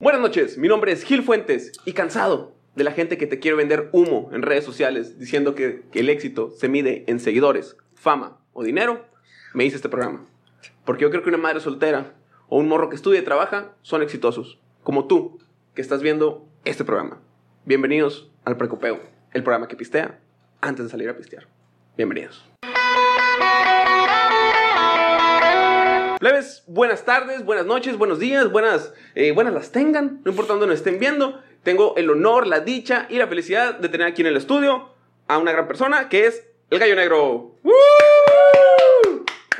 Buenas noches, mi nombre es Gil Fuentes y cansado de la gente que te quiere vender humo en redes sociales diciendo que, el éxito se mide en seguidores, fama o dinero, me hice este programa. Porque yo creo que una madre soltera o un morro que estudia y trabaja son exitosos, como tú que estás viendo este programa. Bienvenidos al Precopeo, el programa que pistea antes de salir a pistear. Bienvenidos. Plebes, buenas tardes, buenas noches, buenos días, buenas, eh, buenas las tengan, no importa dónde nos estén viendo. Tengo el honor, la dicha y la felicidad de tener aquí en el estudio a una gran persona que es el Gallo Negro. ¡Woo!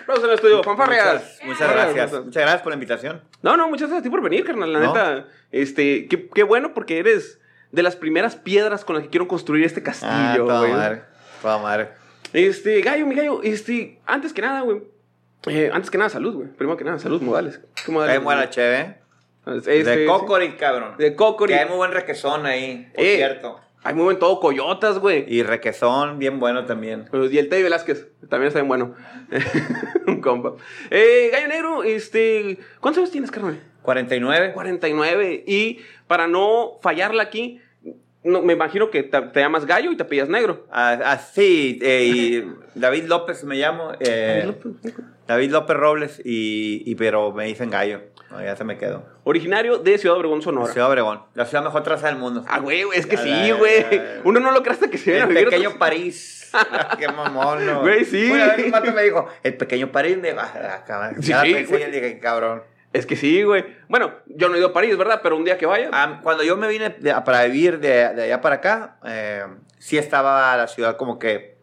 Aplausos en el estudio, fanfarrias. Muchas, muchas gracias. Muchas gracias por la invitación. No, no, muchas gracias a ti por venir, carnal. La No. neta, este, qué, qué bueno porque eres de las primeras piedras con las que quiero construir este Ah, castillo, toda güey. madre. Toda madre. Este, gallo, mi gallo, este, antes que nada, güey. Eh, antes que nada, salud, güey. Primero que nada, salud, modales. ¿Qué modales? Buena cheve. Este, de sí. Cocorit, cabrón. De Cocorit. Que hay muy buen requesón ahí, por Eh. cierto. Hay muy buen todo, coyotas, güey. Y requesón bien bueno también. Y el Teddy Velázquez, también está bien bueno. Un compa. Eh, Gallo Negro, este, ¿cuántos años tienes, carnal? 49. 49. Y para no fallarla aquí, no, me imagino que te, te llamas Gallo y te pillas Negro. Ah, ah, sí, eh, y David López me llamo. eh, David López Robles, y, y- pero me dicen gallo. No, ya se me quedó. Originario de Ciudad Obregón, Sonora. Ciudad Obregón, la ciudad mejor traza del mundo. Ah, güey, es que sí, güey. Uno no lo cree hasta que se viene a El a pequeño otros- París. Qué mamón, ¿no? Güey, sí. Una vez un vato me dijo, el pequeño París. Me dijo, ah, cabrón. Sí, Ya pensé güey. y dije, cabrón. Es que sí, güey. Bueno, yo no he ido a París, ¿verdad? Pero un día que vaya. Ah, cuando yo me vine de- para vivir de, de allá para acá, eh, sí estaba la ciudad como que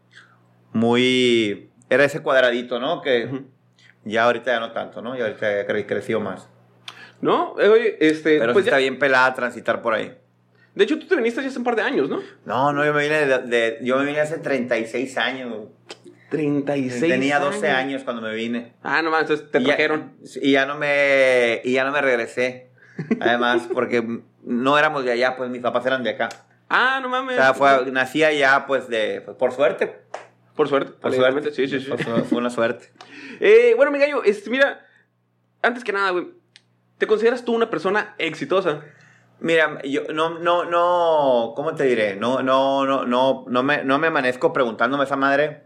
muy... Era ese cuadradito, ¿no? Que. Ya ahorita ya no tanto, ¿no? Ya ahorita ya cre- creció más. ¿No? Eh, Oye, este. Pero pues sí ya- está bien pelada transitar por ahí. De hecho, tú te viniste ya hace un par de años, ¿no? No, no, yo me vine, de, de- yo me vine hace 36 años. 36. Tenía 12 años cuando me vine. Ah, no mames, entonces te Y ya- trajeron. y ya no me y ya no me regresé. Además, porque no éramos de allá, pues mis papás eran de acá. Ah, no O mames. sea, fue, nací allá, pues, de, pues, por suerte. Por suerte. Por suerte. Sí, sí, sí. Fue, una suerte. Eh, bueno, mi gallo, este, mira. Antes que nada, güey. ¿Te consideras tú una persona exitosa? Mira, yo no, no, no, ¿cómo te diré? No, no, no, no, no me, no me amanezco preguntándome esa madre.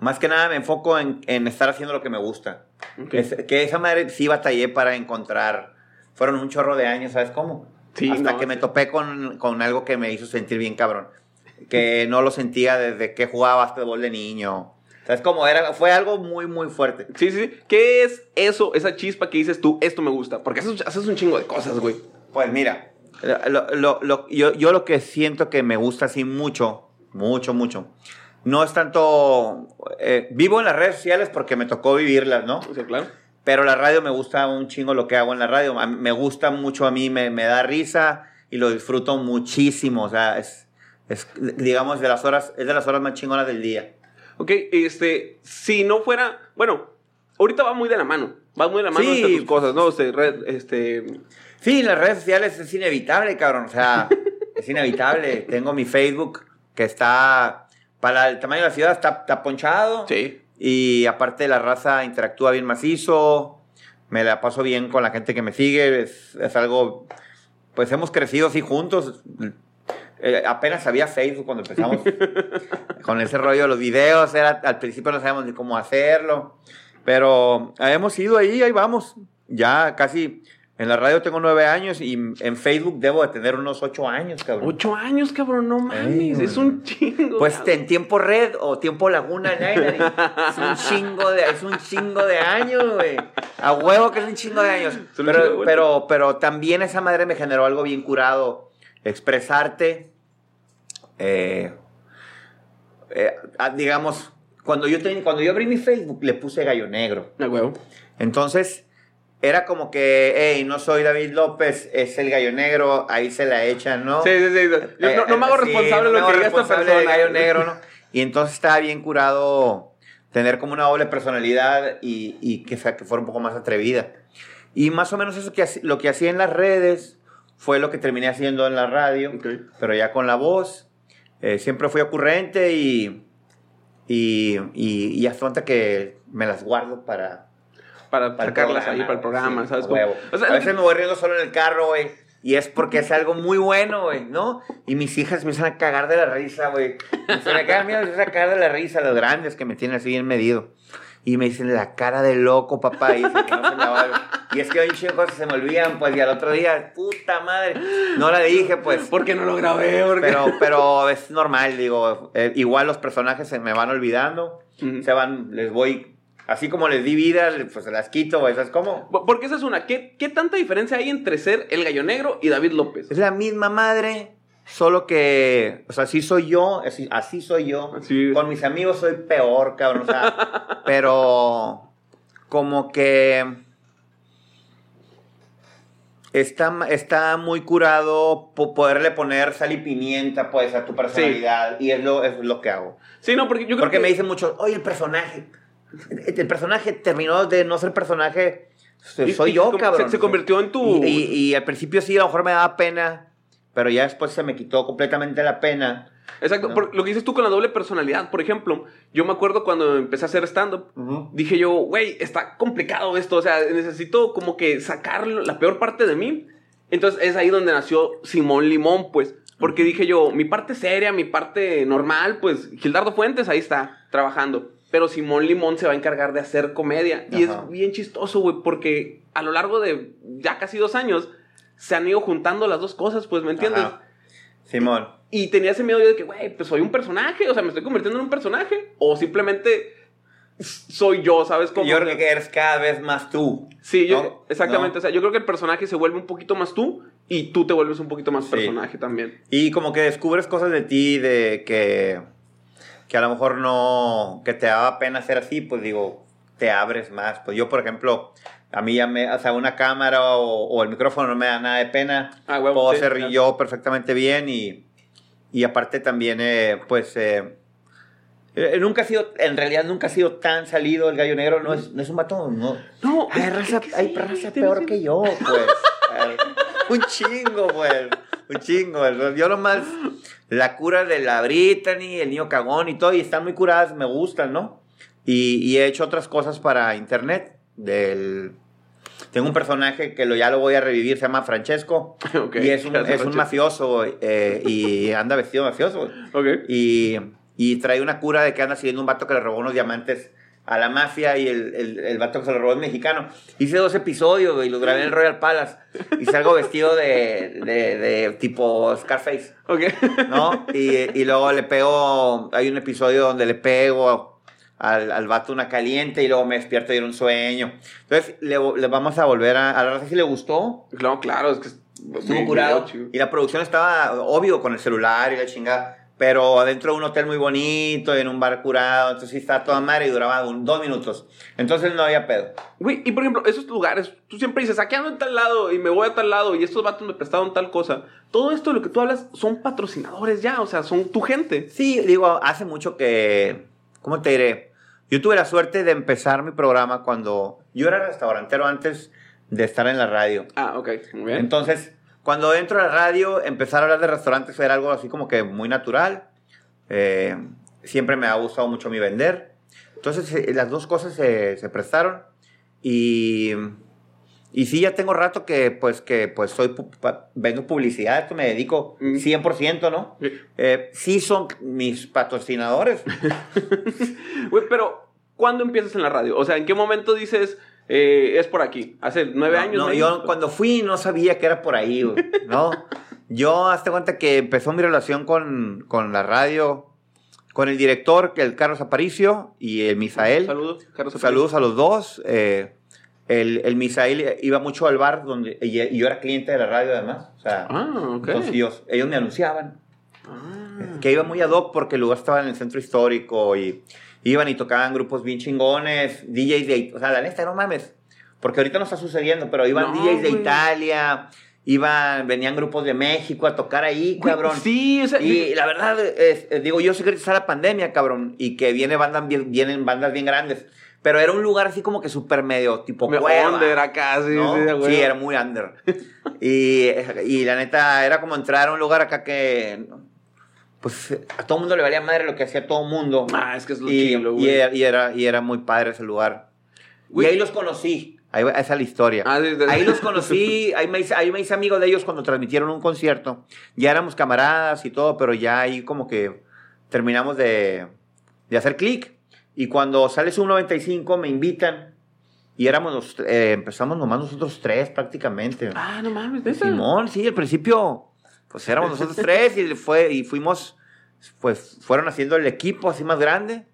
Más que nada me enfoco en, en estar haciendo lo que me gusta. Es- que esa madre sí batallé para encontrar. Fueron un chorro de años, ¿sabes cómo? Sí, Hasta no, que me topé con, con algo que me hizo sentir bien cabrón. Que no lo sentía desde que jugaba básquetbol de niño. ¿Sabes cómo? Era, fue algo muy, muy fuerte. Sí, sí, sí. ¿Qué es eso, esa chispa que dices tú, esto me gusta? Porque haces, haces un chingo de cosas, güey. Pues mira, lo- lo- lo- yo, yo lo que siento que me gusta así mucho, mucho, mucho, no es tanto... eh, vivo en las redes sociales porque me tocó vivirlas, ¿no? O sea, claro. Pero la radio me gusta un chingo lo que hago en la radio. Me gusta mucho a mí, me, me da risa y lo disfruto muchísimo. O sea, es, es, digamos, de las horas, es de las horas más chingonas del día. Ok, este, si no fuera, bueno, ahorita va muy de la mano, va muy de la mano Sí. entre tus cosas, ¿no? Este, red- este, Sí, las redes sociales es inevitable, cabrón. O sea, es inevitable. Tengo mi Facebook que está, para el tamaño de la ciudad, está, está ponchado. sí, Y aparte la raza interactúa bien macizo. Me la paso bien con la gente que me sigue. Es, es algo, pues hemos crecido así juntos. Eh, apenas había Facebook cuando empezamos con ese rollo de los videos. Era, al principio no sabíamos ni cómo hacerlo. Pero hemos ido ahí, ahí vamos. Ya casi en la radio tengo nueve años y en Facebook debo de tener unos ocho años, cabrón. ocho años, cabrón, no mames, Ey, es un chingo. Pues cabrón. en tiempo red o tiempo laguna, es un chingo de, es un chingo de años, güey. A huevo que es un chingo de años. Pero, pero, pero también esa madre me generó algo bien curado. Expresarte, eh, eh, ah, digamos, cuando yo, ten- cuando yo abrí mi Facebook le puse gallo negro. A huevo. Entonces, era como que, hey, no soy David López, es el gallo negro, ahí se la echan, ¿no? Sí, sí, sí. Yo no, no me hago Eh, Sí, responsable de lo que diga esta responsable persona. del gallo negro, ¿no? Y entonces estaba bien curado tener como una doble personalidad y, y que, que fuera un poco más atrevida. Y más o menos eso que lo que hacía en las redes fue lo que terminé haciendo en la radio, Ok. pero ya con la voz. Eh, siempre fui ocurrente y, y, y, y hasta que me las guardo para, para, sacarlas programa, ahí para el programa, sí, ¿sabes? a. O sea, veces que- me voy riendo solo en el carro, güey. Y es porque es algo muy bueno, güey, ¿no? Y mis hijas me empiezan a cagar de la risa, güey. Me a cagar, mira, me empiezan a cagar de la risa, los grandes que me tienen así bien medido. Y me dicen, la cara de loco, papá. Y, dicen que no se la y es que hoy chingo cosas se me olvidan, pues, y al otro día, puta madre. No la dije, pues. ¿Por qué no lo grabé? ¿Por qué? Pero, pero es normal, digo. eh, igual los personajes se me van olvidando. Ujú. Se van, les voy. Así como les di vida, pues se las quito. ¿Sabes cómo? Porque esa es una. ¿Qué, ¿Qué tanta diferencia hay entre ser el gallo negro y David López? Es la misma madre, solo que, o sea, así soy yo, así, así soy yo. Así. Con mis amigos soy peor, cabrón, o sea, pero como que está, está muy curado po- poderle poner sal y pimienta, pues, a tu personalidad, y es lo, es lo que hago. Sí, no, porque yo creo Porque que. me dicen mucho, oye, el personaje, el personaje terminó de no ser personaje, soy y yo, cabrón. Se, se convirtió en tu. Y, y- y al principio sí, a lo mejor me daba pena, pero ya después se me quitó completamente la pena. Exacto, ¿no? por lo que dices tú con la doble personalidad. Por ejemplo, yo me acuerdo cuando empecé a hacer stand-up, dije yo, güey, está complicado esto. O sea, necesito como que sacar la peor parte de mí. Entonces es ahí donde nació Simón Limón, pues. Porque dije yo, mi parte seria, mi parte normal, pues Gildardo Fuentes ahí está trabajando. Pero Simón Limón se va a encargar de hacer comedia. Y es bien chistoso, güey, porque a lo largo de ya casi dos años se han ido juntando las dos cosas, pues, ¿me entiendes? Ajá. Simón. Y tenía ese miedo yo de que, güey, pues soy un personaje, o sea, me estoy convirtiendo en un personaje, o simplemente soy yo, ¿sabes cómo? Yo creo que eres cada vez más tú. Sí, yo, exactamente, ¿No? o sea, yo creo que el personaje se vuelve un poquito más tú y tú te vuelves un poquito más Sí. personaje también. Y como que descubres cosas de ti de que, que a lo mejor no, que te daba pena ser así, pues digo, te abres más. Pues yo, por ejemplo, a mí ya me, o sea, una cámara o, o el micrófono no me da nada de pena. Ah, huevo, Puedo sí, ser claro. yo perfectamente bien y, y aparte también, eh, pues, eh, eh, nunca ha sido, en realidad nunca ha sido tan salido el gallo negro, no es, no es un vato, no. No, Hay raza, hay raza peor que yo, pues. Ay, un chingo, pues. Un chingo. Yo nomás, la cura de la Brittany, el niño cagón y todo, y están muy curadas, me gustan, ¿no? Y, y he hecho otras cosas para internet. Del, tengo un personaje que lo, ya lo voy a revivir, se llama Francesco. Ok, y es un, es un mafioso eh, y anda vestido de mafioso. Ok. Y, y trae una cura de que anda siguiendo un vato que le robó unos diamantes a la mafia y el, el, el vato que se lo robó es mexicano. Hice dos episodios y los grabé en el Royal Palace y salgo vestido de, de, de tipo Scarface, Ok. ¿no? Y, y luego le pego, hay un episodio donde le pego al, al vato una caliente y luego me despierto y era un sueño. Entonces le, le vamos a volver a, a la raza si le gustó. Claro, claro, es que Estuvo curado. chido. Y la producción estaba obvio con el celular y la chingada. Pero adentro de un hotel muy bonito en un bar curado. Entonces sí estaba toda madre y duraba un, dos minutos. Entonces no había pedo. Güey, y por ejemplo, esos lugares, tú siempre dices, aquí ando en tal lado y me voy a tal lado y estos vatos me prestaron tal cosa. Todo esto de lo que tú hablas son patrocinadores ya, o sea, son tu gente. Sí, digo, hace mucho que. ¿Cómo te diré? Yo tuve la suerte de empezar mi programa cuando. Yo era restaurantero antes de estar en la radio. Ah, ok, muy bien. Entonces, cuando entro a la radio, empezar a hablar de restaurantes era algo así como que muy natural. Eh, siempre me ha gustado mucho mi vender. Entonces, eh, las dos cosas se, se prestaron. Y, y sí, ya tengo rato que, pues, que, pues, soy, vendo publicidad, esto me dedico Mm. 100%, ¿no? Sí. Eh, sí son mis patrocinadores. Güey, pero ¿cuándo empiezas en la radio? O sea, ¿en qué momento dices, eh, es por aquí? ¿Hace nueve No, años? no, ¿no? yo cuando fui no sabía que era por ahí, güey, ¿no? yo, hazte cuenta que empezó mi relación con, con la radio, con el director, que el Carlos Aparicio y el Misael. Saludos, Carlos. Saludos a los dos. eh, el, el Misael iba mucho al bar donde y, y yo era cliente de la radio además. O sea, Ah, ok. entonces ellos, ellos me anunciaban Ah. que iba muy ad hoc porque el lugar estaba en el centro histórico y iban y tocaban grupos bien chingones, DJs de, o sea, la neta, no mames, porque ahorita no está sucediendo, pero iban No, DJs de. Italia, iban, venían grupos de México a tocar ahí, cabrón. Sí, o sea, Y la verdad, es- es- digo, yo sé que está la pandemia, cabrón, y que viene bandas bien, vienen bandas bien grandes, pero era un lugar así como que súper medio, tipo me cueva. under acá, sí, ¿no? sí, Sí, era muy under. y, y la neta, era como entrar a un lugar acá que. Pues a todo mundo le valía madre lo que hacía todo mundo. Ah, es que es lo y, chilo, y güey. era, y, era, y era muy padre ese lugar. Y ahí los conocí. Ahí esa es la historia. Ah, sí, sí. Ahí los conocí, ahí me, hice, ahí me hice amigo de ellos cuando transmitieron un concierto. Ya éramos camaradas y todo, pero ya ahí como que terminamos de, de hacer clic. Y cuando sale su 95 me invitan. Y éramos los, eh, empezamos nomás nosotros tres prácticamente. Ah, no mames, ¿neta? Simón, sí, al principio, pues éramos nosotros tres y, fue, y fuimos, pues fueron haciendo el equipo así más grande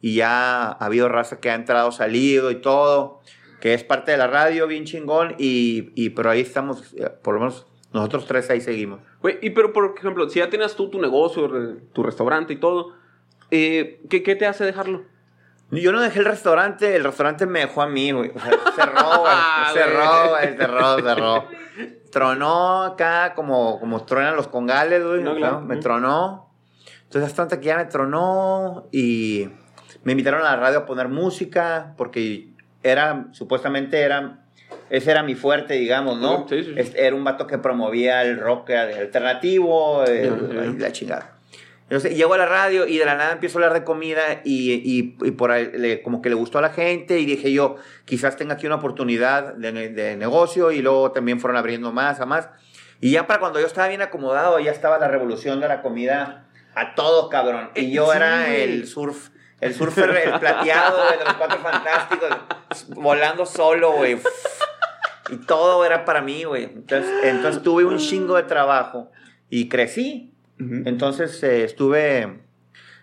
y ya ha habido raza que ha entrado, salido y todo, que es parte de la radio, bien chingón, y, y pero ahí estamos, eh, por lo menos nosotros tres ahí seguimos. Güey, y pero por ejemplo, si ya tienes tú tu negocio, tu restaurante y todo, eh, ¿qué, qué te hace dejarlo? Yo no dejé el restaurante, el restaurante me dejó a mí, güey. O sea, cerró, güey. Ah, cerró, güey. Cerró, cerró. Tronó acá como, como truenan los congales, güey. No, ¿no? claro. Me tronó. Entonces, hasta tanto que ya me tronó y me invitaron a la radio a poner música porque era, supuestamente era, ese era mi fuerte, digamos, ¿no? Sí, sí, sí. Era un vato que promovía el rock alternativo, la chingada. Entonces llego a la radio y de la nada empiezo a hablar de comida y, y- y por ahí le- como que le gustó a la gente y dije yo, quizás tenga aquí una oportunidad de, de negocio y luego también fueron abriendo más a más. Y ya para cuando yo estaba bien acomodado, ya estaba la revolución de la comida a todo, cabrón. Y yo Sí, era el surf, el surfer, el plateado de los cuatro fantásticos, volando solo, güey. Y todo era para mí, güey. Entonces, entonces tuve un chingo de trabajo y crecí. Entonces eh, estuve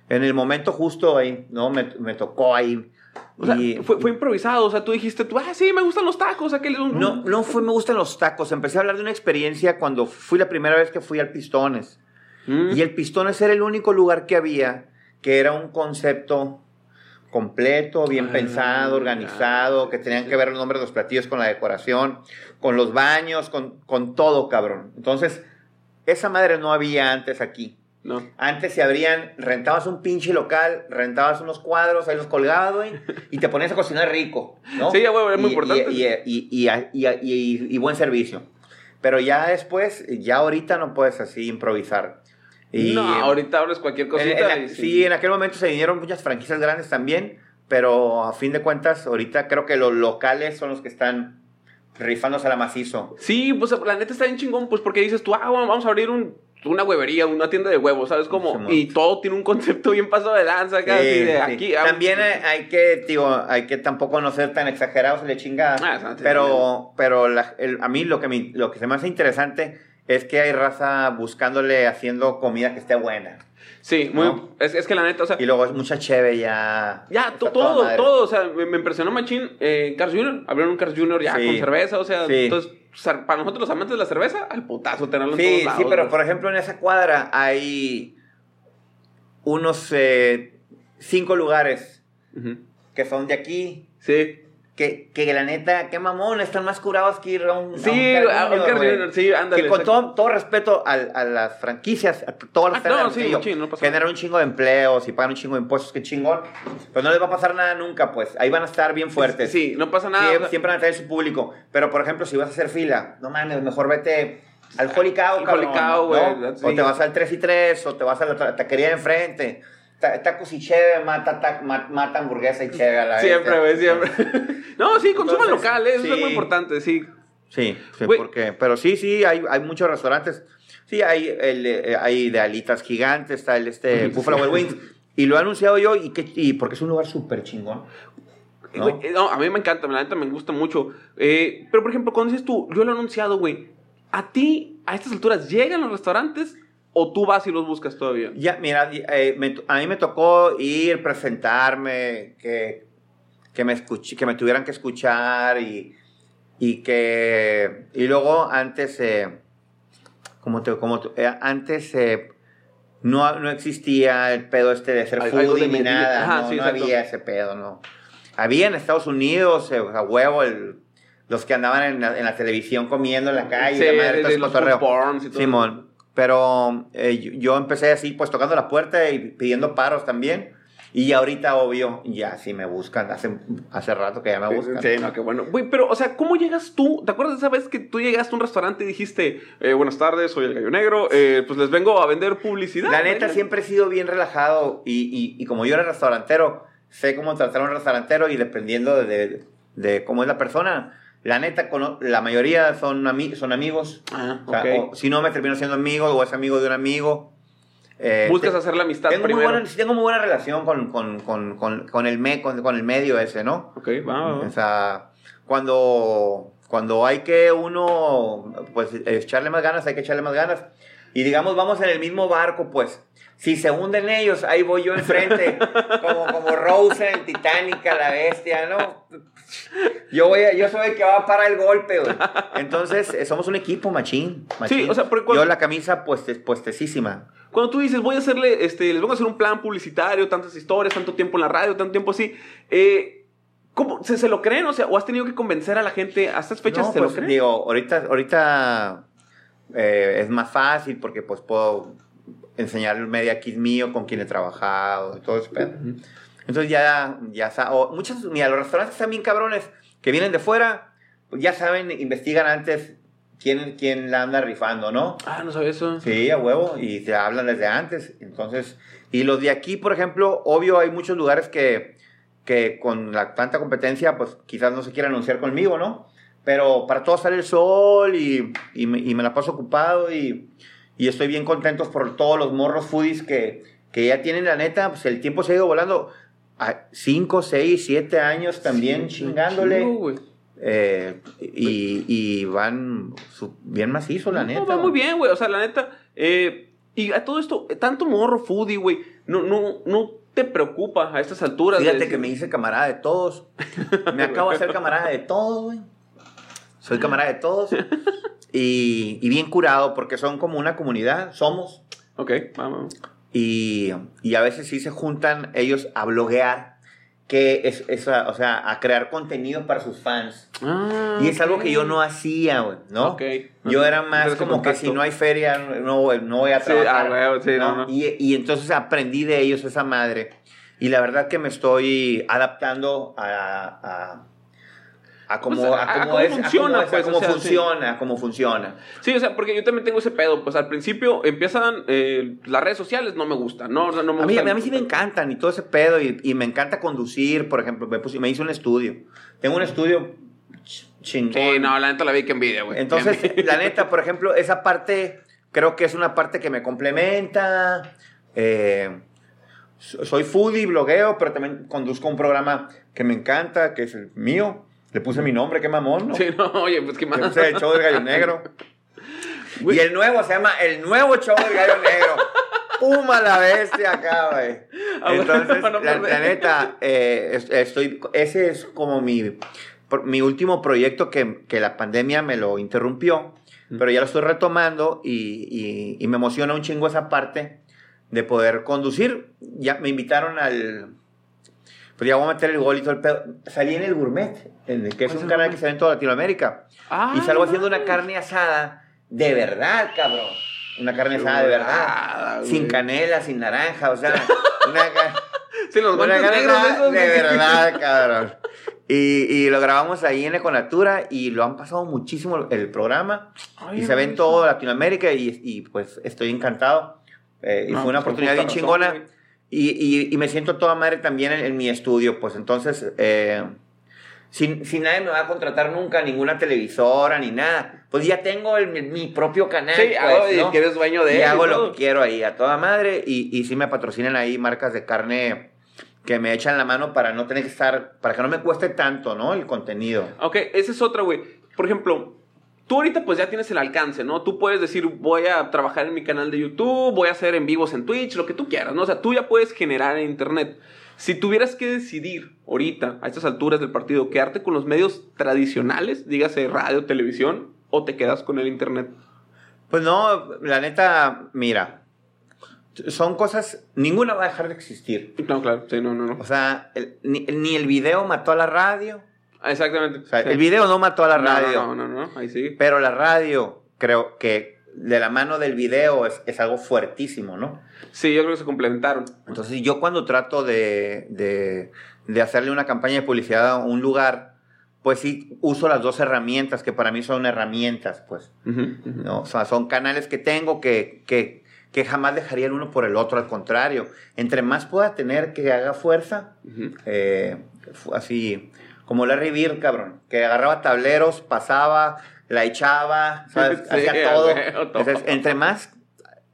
en el momento justo ahí, ¿no? Me, me tocó ahí. O sea, Y- fue, fue improvisado, o sea, tú dijiste, tú, ah, sí, me gustan los tacos, aquel... no, no fue me gustan los tacos. Empecé a hablar de una experiencia cuando fui la primera vez que fui al Pistones. Mm. Y el Pistones era el único lugar que había que era un concepto completo, bien Ah, pensado, organizado, que tenían que ver los nombres de los platillos con la decoración, con los baños, con, con todo, cabrón. Entonces, esa madre no había antes aquí. No. Antes se abrían, rentabas un pinche local, rentabas unos cuadros, ahí los colgabas, güey, y te ponías a cocinar rico, ¿no? Sí, güey, es muy Y- importante. Y, y- y- buen servicio. Pero ya después, ya ahorita no puedes así improvisar. Y, no, ahorita abres cualquier en- cosita. y sí, en aquel momento se vinieron muchas franquicias grandes también, pero a fin de cuentas, ahorita creo que los locales son los que están rifándose la macizo. Sí, pues la neta está bien chingón, pues porque dices tú, ah, vamos a abrir un, una huevería, una tienda de huevos, ¿sabes cómo? Simón. y todo tiene un concepto bien pasado de lanza acá, así Sí, de sí. aquí. ah, También hay, hay que, digo, hay que tampoco no ser tan exagerados le chingada. Ah, pero pero la- el- a mí lo que, me, lo que se me hace interesante es que hay raza buscándole, haciendo comida que esté buena. Sí, muy, ¿no? es, es que la neta, o sea, Y luego es mucha cheve ya. ya, todo, todo, o sea, me, me impresionó Machín, eh, Cars Jr., abrieron un Cars Jr. ya Sí. con cerveza, o sea, Sí. entonces, para nosotros los amantes de la cerveza, al putazo tenerlo en Sí, todos lados. sí, pero por ejemplo en esa cuadra hay unos eh, cinco lugares que son de aquí. Sí, Que, que la neta, qué mamón, están más curados que ir a un, a sí, a un sí, ándale. que con todo, todo respeto al- a, las franquicias, a todas las Ah, no, sí, no generan un chingo de empleos y pagan un chingo de impuestos, qué chingón. Pero no les va a pasar nada nunca, pues. Ahí van a estar bien fuertes. Sí, no pasa nada. Sie- o sea, siempre van a tener su público. Pero, por ejemplo, si vas a hacer fila, no mames, mejor vete al Holy Cow, cabrón, Holy Cow, ¿no? sí. O te vas al 3 y 3, o te vas a la ta- taquería de enfrente. Ta- Tacos y cheve, mata, ta- ma- mata hamburguesa y cheve a la vez. Siempre, güey, siempre. no, sí, consuman local, ¿eh? eso es sí. muy importante, sí. Sí, sí, porque, pero sí, sí, hay, hay muchos restaurantes. Sí, hay, el, eh, hay de alitas gigantes, está el este Buffalo Wings. Y lo he anunciado yo y, que, y porque es un lugar súper chingón. ¿no? Eh, no, a mí me encanta, la neta me gusta mucho. Eh, pero, por ejemplo, cuando dices tú, yo lo he anunciado, güey, ¿a ti, a estas alturas, llegan los restaurantes o tú vas y los buscas todavía? Ya, mira, eh, me a mí me tocó ir, presentarme, que, que, me escuch- que me tuvieran que escuchar y, y que... Y luego antes, eh, como te, como te- eh, antes eh, no, no existía el pedo este de ser foodie ni nada, Ajá, no, sí, no exacto. había ese pedo, no. Había en Estados Unidos, a huevo, el- los que andaban en la, en la televisión comiendo en la calle, Sí, la madre, de- de los cotorreo. food porns y todo. Simón. Pero eh, yo, empecé así, pues tocando la puerta y pidiendo paros también. Y ahorita, obvio, ya sí me buscan. Hace, hace rato que ya me buscan. Sí, no, qué bueno. Güey, pero, o sea, ¿cómo llegas tú? ¿Te acuerdas de esa vez que tú llegaste a un restaurante y dijiste, eh, buenas tardes, soy el gallo negro, eh, pues les vengo a vender publicidad? La neta, venga"? siempre he sido bien relajado. Y, y- y como yo era restaurantero, sé cómo tratar a un restaurantero y dependiendo de, de cómo es la persona. La neta, la mayoría son, ami- son amigos. Ah, O sea, o si no, me termino siendo amigo o es amigo de un amigo. Eh, Buscas te- hacer la amistad tengo muy, primero. buena, sí tengo muy buena relación con, con, con, con, el, me, con, el medio ese, ¿no? Ok, va, va. O sea, cuando, cuando hay que uno, pues, echarle más ganas, hay que echarle más ganas. Y digamos, vamos en el mismo barco, pues. Si se hunden ellos, ahí voy yo enfrente, como, como Rose en el Titanic, a la bestia, ¿no? Yo, voy a- yo soy el que va para el golpe, güey. Entonces, eh, somos un equipo, machín. machín. o sea, cuando- Yo la camisa pueste, puestecísima. Cuando tú dices, voy a hacerle, este, les voy a hacer un plan publicitario, tantas historias, tanto tiempo en la radio, tanto tiempo así, eh, ¿cómo? ¿Se, se lo creen? O sea, ¿o has tenido que convencer a la gente a estas fechas? No, ¿Se pues, lo creen? Digo, ahorita, ahorita eh, es más fácil porque pues puedo enseñar el media kit mío con quien he trabajado y todo eso. pedo. Entonces ya, ya o muchos, mira, los restaurantes están bien cabrones que vienen de fuera, pues, ya saben, investigan antes quién, quién la anda rifando, ¿no? Ah, no sabía eso. Sí, a huevo, y te hablan desde antes. Entonces, y los de aquí, por ejemplo, obvio, hay muchos lugares que, que con la tanta competencia, pues quizás no se quieran anunciar conmigo, ¿no? Pero para todos sale el sol y, y, me, y me la paso ocupado y, y estoy bien contento por todos los morros foodies que, que ya tienen, la neta, pues el tiempo se ha ido volando. A 5, 6, 7 años también Sí, chingándole. eh, y, y van bien macizo, la No, neta. va muy bien, güey. O sea, la neta. eh, y a todo esto, tanto morro, foodie, güey. No, no, no te preocupa a estas alturas. Fíjate que me hice camarada de todos. Me acabo de ser camarada de todos, güey. Soy camarada de todos. Y, y bien curado porque son como una comunidad, somos. Ok, vamos. Y, y a veces sí se juntan ellos a bloguear, que es, es a- o sea, a crear contenido para sus fans. Ah, Y es algo que yo no hacía, güey, ¿no? Ok. Yo era más como que si no hay feria, no, no voy a Sí, trabajar. ah, güey, sí, no, no. Y, y entonces aprendí de ellos esa madre. Y la verdad que me estoy adaptando a, a, a cómo, funciona, a pues, cómo funciona, cómo funciona. Sí, o sea, porque yo también tengo ese pedo. Pues al principio empiezan eh, las redes sociales, no me gustan, ¿no? O sea, no me A mí, a mí sí me encantan y todo ese pedo y, y me encanta conducir, por ejemplo, me, puse- me hice un estudio. Tengo un estudio ch- chingón. Sí, no, la neta la vi que envidia, güey. Entonces, la neta, por ejemplo, esa parte creo que es una parte que me complementa. Eh, so- soy foodie, blogueo, pero también conduzco un programa que me encanta, que es el mío. Le puse mi nombre, qué mamón, ¿no? Sí, no, oye, pues qué Le más. puse el show del gallo negro. Y el nuevo se llama El Nuevo Show del Gallo Negro. Puma la bestia acá, güey. Ah, Entonces, no la, la neta, eh, es- estoy, ese es como mi, mi último proyecto que, que la pandemia me lo interrumpió, pero ya lo estoy retomando y, y- y me emociona un chingo esa parte de poder conducir. Ya me invitaron al... Pues ya voy a meter el gol y todo el pedo. Salí en el Gourmet, en el- que es ¿Cuál es un canal que se ve en toda Latinoamérica. Ah, y salgo no haciendo una carne asada de verdad, cabrón. Una carne asada de verdad. Sin canela, sin naranja, o sea, una, Sí, los una carne negros esos. de güey. verdad, cabrón. Y, y lo grabamos ahí en Econatura y lo han pasado muchísimo el programa. Ay, y se ve en todo Latinoamérica y, y, pues estoy encantado. Eh, y No, fue una pues, oportunidad bien chingona. razón. Y, y- y me siento toda madre también en, en mi estudio, pues entonces, eh, sin, sin nadie me va a contratar nunca, ninguna televisora ni nada. Pues ya tengo el- mi, propio canal. Sí, pues, hago- ¿no? que eres dueño de y él. y hago lo todo. que quiero ahí a toda madre y, y sí me patrocinan ahí marcas de carne que me echan la mano para no tener que estar, para que no me cueste tanto, ¿no? El contenido. Ok, esa es otra, güey. Por ejemplo, tú ahorita pues ya tienes el alcance, ¿no? Tú puedes decir, voy a trabajar en mi canal de YouTube, voy a hacer en vivos en Twitch, lo que tú quieras, ¿no? O sea, tú ya puedes generar en Internet. Si tuvieras que decidir ahorita, a estas alturas del partido, quedarte con los medios tradicionales, dígase radio, televisión, o te quedas con el Internet. Pues no, la neta, mira, son cosas, ninguna va a dejar de existir. No, claro, sí, no, no, no. O sea, el- ni, ni el video mató a la radio. Exactamente. O sea, sí. el video no mató a la radio. No, no, no, no, ahí sí. Pero la radio, creo que de la mano del video es, es algo fuertísimo, ¿no? Sí, yo creo que se complementaron. Entonces yo cuando trato de, de, de hacerle una campaña de publicidad a un lugar, pues sí uso las dos herramientas que para mí son herramientas, pues. ¿no? O sea, son canales que tengo que, que, que jamás dejaría el uno por el otro, al contrario. Entre más pueda tener que haga fuerza, eh, así como Larry Bird, cabrón, que agarraba tableros, pasaba, la echaba, ¿sabes? Sí, hacía todo. Entonces, entre más,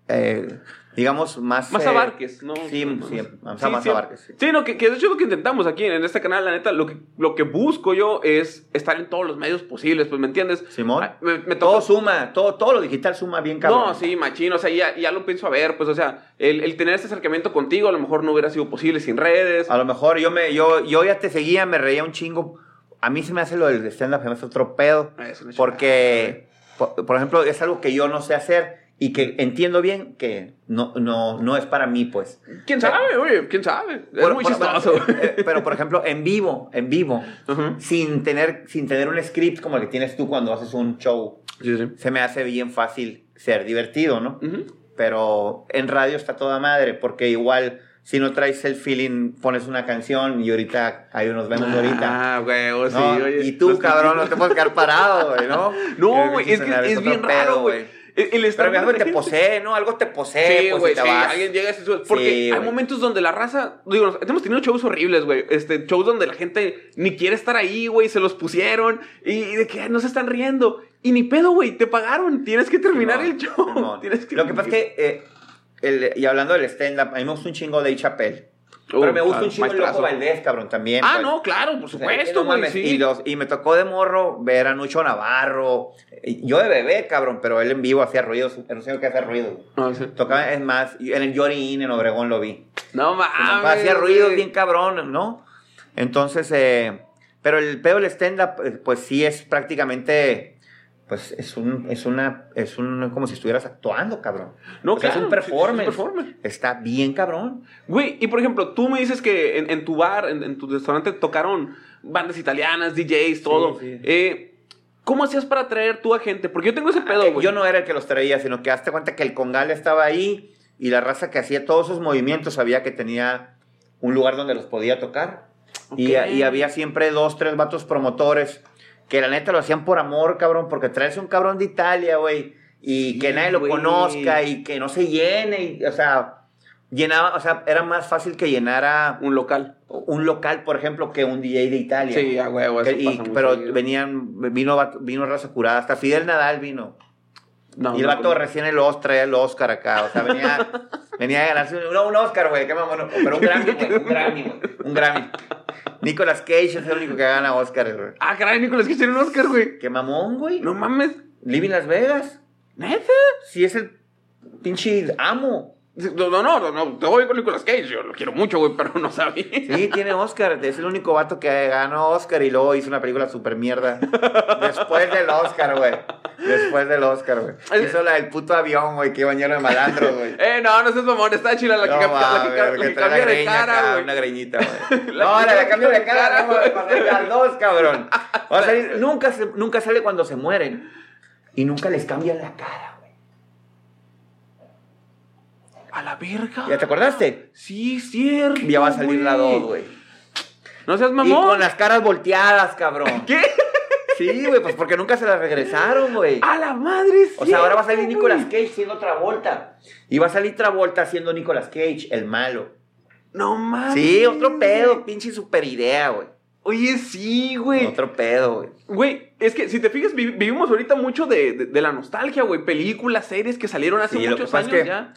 eh, digamos, más... Más eh, abarques, ¿no? Sí, Más- sí, más, Sí, más sí. abarques. sí. Sí, no, que, que de hecho es lo que intentamos aquí en este canal, la neta, lo que, lo que busco yo es estar en todos los medios posibles, pues, ¿me entiendes? Simón. Ah, Me, me Todo suma, todo, todo lo digital suma bien, cabrón. No, sí, machín, o sea, ya, ya lo pienso a ver, pues, o sea, el, el tener este acercamiento contigo a lo mejor no hubiera sido posible sin redes. A lo mejor yo me, yo, yo ya te seguía, me reía un chingo. A mí se me hace lo del stand-up, se me hace otro pedo. Ah, Porque, por, por ejemplo, es algo que yo no sé hacer y que entiendo bien que no, no, no es para mí, pues. ¿Quién sabe, oye? ¿Quién sabe? Es Por- muy por- chistoso. eh, Pero, por ejemplo, en vivo, en vivo, Ujú. sin tener, sin tener un script como el que tienes tú cuando haces un show, Sí, sí. se me hace bien fácil ser divertido, ¿no? Ujú. Pero en radio está toda madre, porque igual si no traes el feeling, pones una canción y ahorita ahí nos vemos ahorita. Ah, güey, oh, sí, ¿no? oye. y tú, cabrón, no te puedes quedar parado, güey, ¿no? No, güey, es que es bien pedo, raro, güey. El, el estar Pero algo te gente- posee, ¿no? Algo te posee, Sí, pues, güey, y te sí, vas. alguien llega a ese suelo. Porque Sí, hay güey. momentos donde la raza, digo, hemos tenido shows horribles, güey. Este, shows donde la gente ni quiere estar ahí, güey, se los pusieron y, y de que no se están riendo. Y ni pedo, güey, te pagaron, tienes que terminar el show. Simón. Tienes que... Lo que pasa es que, eh, el- y hablando del stand-up, a mí me gusta un chingo de Chappelle. Uh, pero me gusta un chingo el. Loco Valdés, cabrón, también. Ah, pues. no, claro, por supuesto, güey, sí. y, los- y me tocó de morro ver a Nucho Navarro. Yo de bebé, cabrón, pero él en vivo hacía ruidos. Era un señor que hacía ruidos. Sí. Tocaba, es más, en el Jorin en Obregón lo vi. No mames. hacía ruidos bien cabrón, ¿no? Entonces, eh, pero el pedo del stand-up, eh, pues sí es prácticamente, pues es un, es una, es un, como si estuvieras actuando, cabrón. No, O sea, claro, es un performance. sí, es un performance. Está bien cabrón. Güey, y por ejemplo, tú me dices que en, en tu bar, en, en tu restaurante, tocaron bandas italianas, DJs, todo. sí. Eh, ¿Cómo hacías para traer tú a gente? Porque yo tengo ese pedo, Eh, güey. Yo no era el que los traía, sino que hazte cuenta que el congal estaba ahí y la raza que hacía todos esos movimientos sabía que tenía un lugar donde los podía tocar. Y, Ok. y había siempre dos, tres vatos promotores que la neta lo hacían por amor, cabrón, porque traes un cabrón de Italia, güey, y Sí, que nadie lo conozca y que no se llene, y, o sea, llenaba, o sea, era más fácil que llenara Un local. un local, por ejemplo, que un DJ de Italia. Sí, a huevo, eso Que- pasa pero seguido. venían, vino, vino raza curada, hasta Fidel Nadal vino. No, y el vato no. recién el Oscar, traía el Oscar acá. O sea, venía, venía a ganarse un, no, un Oscar, güey. Qué mamón. Pero un Grammy, güey. Un Grammy, güey. Un Grammy. Nicolas Cage es el único que gana Oscar, güey. Ah, caray, Nicolás, que tiene un Oscar, güey. Qué mamón, güey. No mames. Living Las Vegas. ¿Neta? Sí, es el pinche amo. No, no, no, no, te voy con Nicolás Cage. Yo lo quiero mucho, güey, pero no sabía. Sí, tiene Oscar. Es el único vato que ganó Oscar y luego hizo una película super mierda. Después del Oscar, güey. Después del Oscar, güey. Hizo la del puto avión, güey, que iba lleno de malandros, güey. Eh, no, no seas mamón, está chila la que, No, la que, la que cambia de cara, güey. Una greñita, güey. No, la de cambia cambio de cara, güey. las dos, cabrón. Va a salir- nunca, se- nunca sale cuando se mueren. Y nunca les cambian la cara, güey. A la verga. ¿Ya te acordaste? Sí, cierto. Ya va a salir la dos, güey. No seas Y mamón. con las caras volteadas, cabrón. ¿Qué? Sí, güey, pues porque nunca se las regresaron, güey. A la madre, O sea, ahora va a salir Nicolas. Cage siendo Travolta. Y va a salir Travolta siendo Nicolas Cage, el malo. No mames. Sí, otro pedo, pinche super idea, güey. Oye, sí, güey. Otro pedo, güey. Güey, es que si te fijas, vi- vivimos ahorita mucho de, de- de la nostalgia, güey. Películas, series que salieron hace Sí, muchos pasa es años que- ya.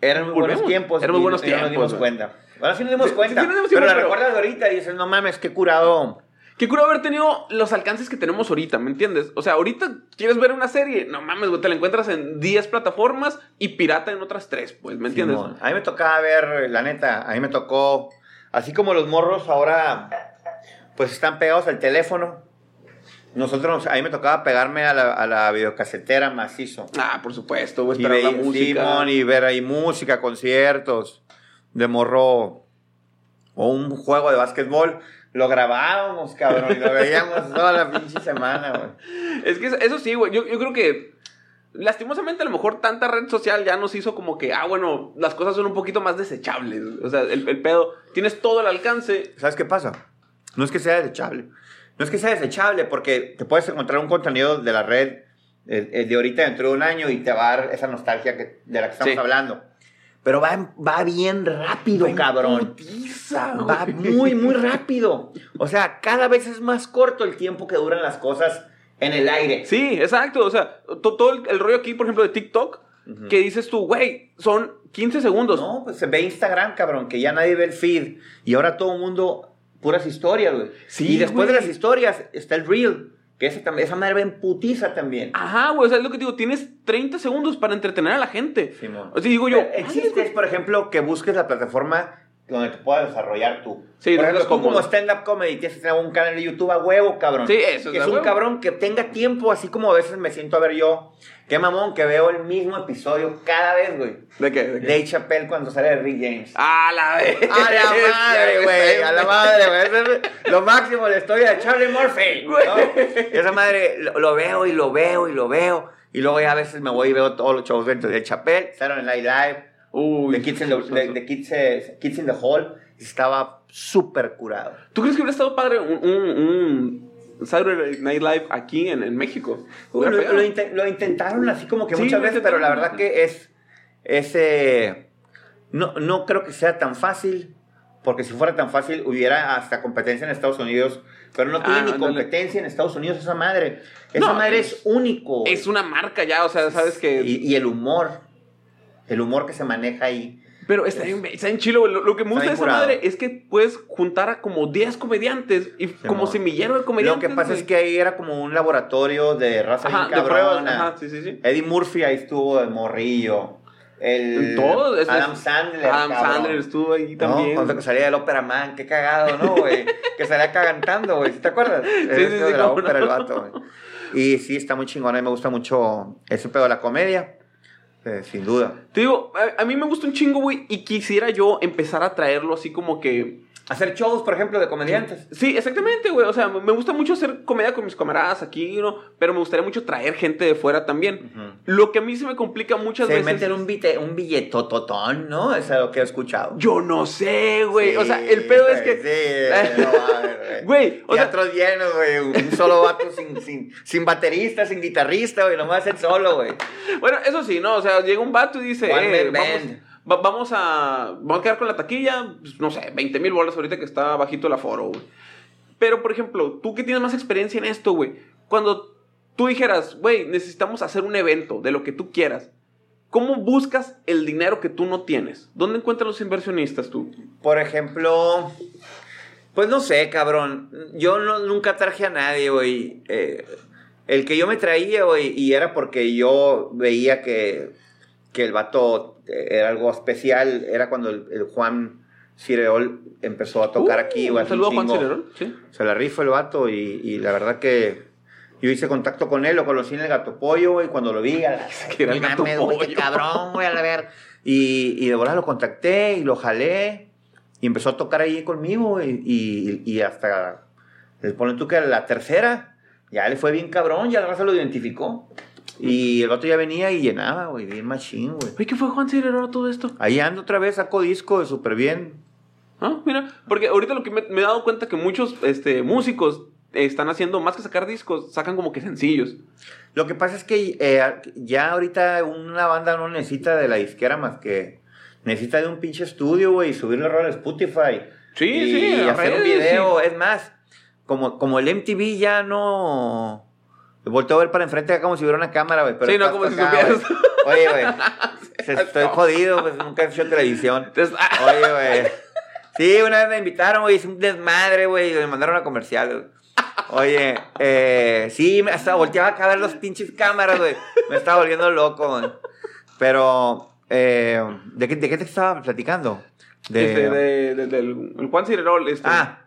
Eran muy buenos tiempos. Eran muy y buenos y no nos tiempos, dimos cuenta. Ahora sí nos dimos Sí, cuenta. sí nos dimos pero la recuerdas ahorita y dices, no mames, qué curado. Qué cura haber tenido los alcances que tenemos ahorita, ¿me entiendes? O sea, ahorita quieres ver una serie, no mames, güey, te la encuentras en 10 plataformas y pirata en otras 3, pues, ¿me entiendes? A mí me tocaba ver, la neta, a mí me tocó, así como los morros ahora, pues están pegados al teléfono. Nosotros, a mí me tocaba pegarme a la, a la videocasetera macizo. Ah, por supuesto, güey, Y, esperar la veía- música. Simón, y ver ahí música, conciertos, de morro, o un juego de básquetbol. Lo grabábamos, cabrón, y lo veíamos toda la pinche semana, güey. Es que eso sí, güey, yo, yo creo que lastimosamente a lo mejor tanta red social ya nos hizo como que, ah, bueno, las cosas son un poquito más desechables. O sea, el, el pedo, tienes todo el alcance. ¿Sabes qué pasa? No es que sea desechable. No es que sea desechable porque te puedes encontrar un contenido de la red eh, eh, de ahorita dentro de un año y te va a dar esa nostalgia que, de la que estamos Sí. hablando. pero va, va bien rápido, en cabrón. putiza, Va muy, muy rápido. O sea, cada vez es más corto el tiempo que duran las cosas en el aire. Sí, exacto. O sea, to- todo el, el rollo aquí, por ejemplo, de TikTok, Ujú. que dices tú, güey, son 15 segundos. No, pues se ve Instagram, cabrón, que ya nadie ve el feed. Y ahora todo el mundo, puras historias, güey. Sí, y después güey. de las historias está el reel, que ese tam- esa madre va en putiza también. Ajá, güey, o sea, es lo que digo, tienes 30 segundos para entretener a la gente. Simón. O sea, digo yo, es, por ejemplo, que busques la plataforma donde te puedas desarrollar tú. Sí, por ejemplo, tú como stand-up comedy tienes que tener un canal de YouTube a huevo, cabrón. Sí, eso es Que es un huevo. cabrón que tenga tiempo, así como a veces me siento a ver yo. Qué mamón que veo el mismo episodio cada vez, güey. ¿de qué? ¿De qué? Dave Chappelle cuando sale de Rick James. A la vez. A la madre, güey. A la madre, güey. Es lo máximo la historia de Charlie Murphy. ¿no? Esa madre lo, lo veo y lo veo y lo veo. Y luego ya a veces me voy y veo todos los shows de Chappelle. Saturday Night Live. Uy. De Kids in the, de- de Kids, eh, Kids in the Hall. Estaba súper curado. ¿Tú crees que hubiera estado padre un, un, un Saturday Night Live aquí en, en México? Hubiera lo, inte- lo intentaron así como que Sí, muchas lo veces, pero la verdad que es, es eh, no, no creo que sea tan fácil, porque si fuera tan fácil hubiera hasta competencia en Estados Unidos, pero no tiene Ah, ni ándale. competencia en Estados Unidos esa madre. Esa No, madre es- es, único. Es una marca ya, o sea, sabes que... y, y el humor, el humor que se maneja ahí. Pero está bien, está bien chilo. Lo, lo que me gusta de esa curado. madre es que puedes juntar a como 10 comediantes y como amor. semillero de Lo comediantes. que pasa güey. es que ahí era como un laboratorio de raza Ajá, bien de pruebas. cabrona. Ajá, sí, sí, sí. Eddie Murphy ahí estuvo de morrillo. El, todo, es- Adam es- Sandler. Adam cabrón. Sandler estuvo ahí No, también. cuando que salía del Opera Man, qué cagado, ¿no, güey? que salía cagantando, güey, ¿sí ¿te acuerdas? sí, Ese sí, de la ópera, no. el vato, güey. Y sí, está muy chingón, a mí me gusta mucho ese pedo de la comedia, eh, sin duda. Te digo, a, a mí me gusta un chingo, güey, y quisiera yo empezar a traerlo así como que... Hacer shows, por ejemplo, de comediantes. Sí, exactamente, güey. O sea, me gusta mucho hacer comedia con mis camaradas aquí, ¿no? Pero me gustaría mucho traer gente de fuera también. Ujú. Lo que a mí se me complica muchas Se veces... meten un, bite, un billetototón, ¿no? Eso es lo que he escuchado. Yo no sé, güey. o sea, Sí, el pedo es que... Sí, no Güey, o sea- llenos, güey. Un solo vato sin, sin, sin baterista, sin guitarrista, güey. Nomás el solo, güey. Bueno, eso sí, ¿no? O sea, llega un vato y dice, One eh, man vamos. Va- vamos a vamos a quedar con la taquilla, pues, no sé, 20 mil bolas ahorita que está bajito el aforo, güey. Pero, por ejemplo, tú que tienes más experiencia en esto, güey, cuando tú dijeras, güey, necesitamos hacer un evento de lo que tú quieras, ¿cómo buscas el dinero que tú no tienes? ¿Dónde encuentras los inversionistas tú? Por ejemplo, pues no sé, cabrón. Yo no- nunca traje a nadie, güey. Eh, el que yo me traía, güey, y era porque yo veía que, que el vato eh, era algo especial, era cuando el, el Juan Cireol empezó a tocar Uh, aquí. Un saludo a Juan. Celerón, ¿sí? Se la rifa el vato y, y la verdad que yo hice contacto con él, lo conocí en el Gato Pollo, güey, cuando lo vi. a la- Que era el Gato mames, güey, qué Pollo. cabrón, güey, a ver. Y, y de verdad lo contacté y lo jalé y empezó a tocar ahí conmigo y, y, y hasta, les ponen tú que la tercera, ya le fue bien cabrón, ya la raza lo identificó. Y el vato ya venía y llenaba, güey, bien machín, güey. Oye, ¿qué fue Juan Celerón a todo esto? Ahí ando otra vez, sacó disco de súper bien. Ah, mira, porque ahorita lo que me, me he dado cuenta que muchos este, músicos están haciendo, más que sacar discos, sacan como que sencillos. Lo que pasa es que eh, ya ahorita una banda no necesita de la disquera más que necesita de un pinche estudio, güey, y rol a Spotify. Sí, y sí, hacer un video. Es más, como, como el MTV ya no. Volteo a ver para enfrente como si hubiera una cámara, güey. Sí, no, como si acá, supieras. Oye, güey. Estoy jodido, pues nunca he hecho televisión. Ah, Oye, güey. Sí, una vez me invitaron, güey, hice un desmadre, güey, me mandaron a comercial, güey. Oye, eh, sí, me- hasta volteaba acá a ver los pinches cámaras, güey. Me estaba volviendo loco, güey. Pero, eh, ¿de, qué, ¿de qué te estaba platicando? De, este, de- de- del Juan Cirerol, este. Ah,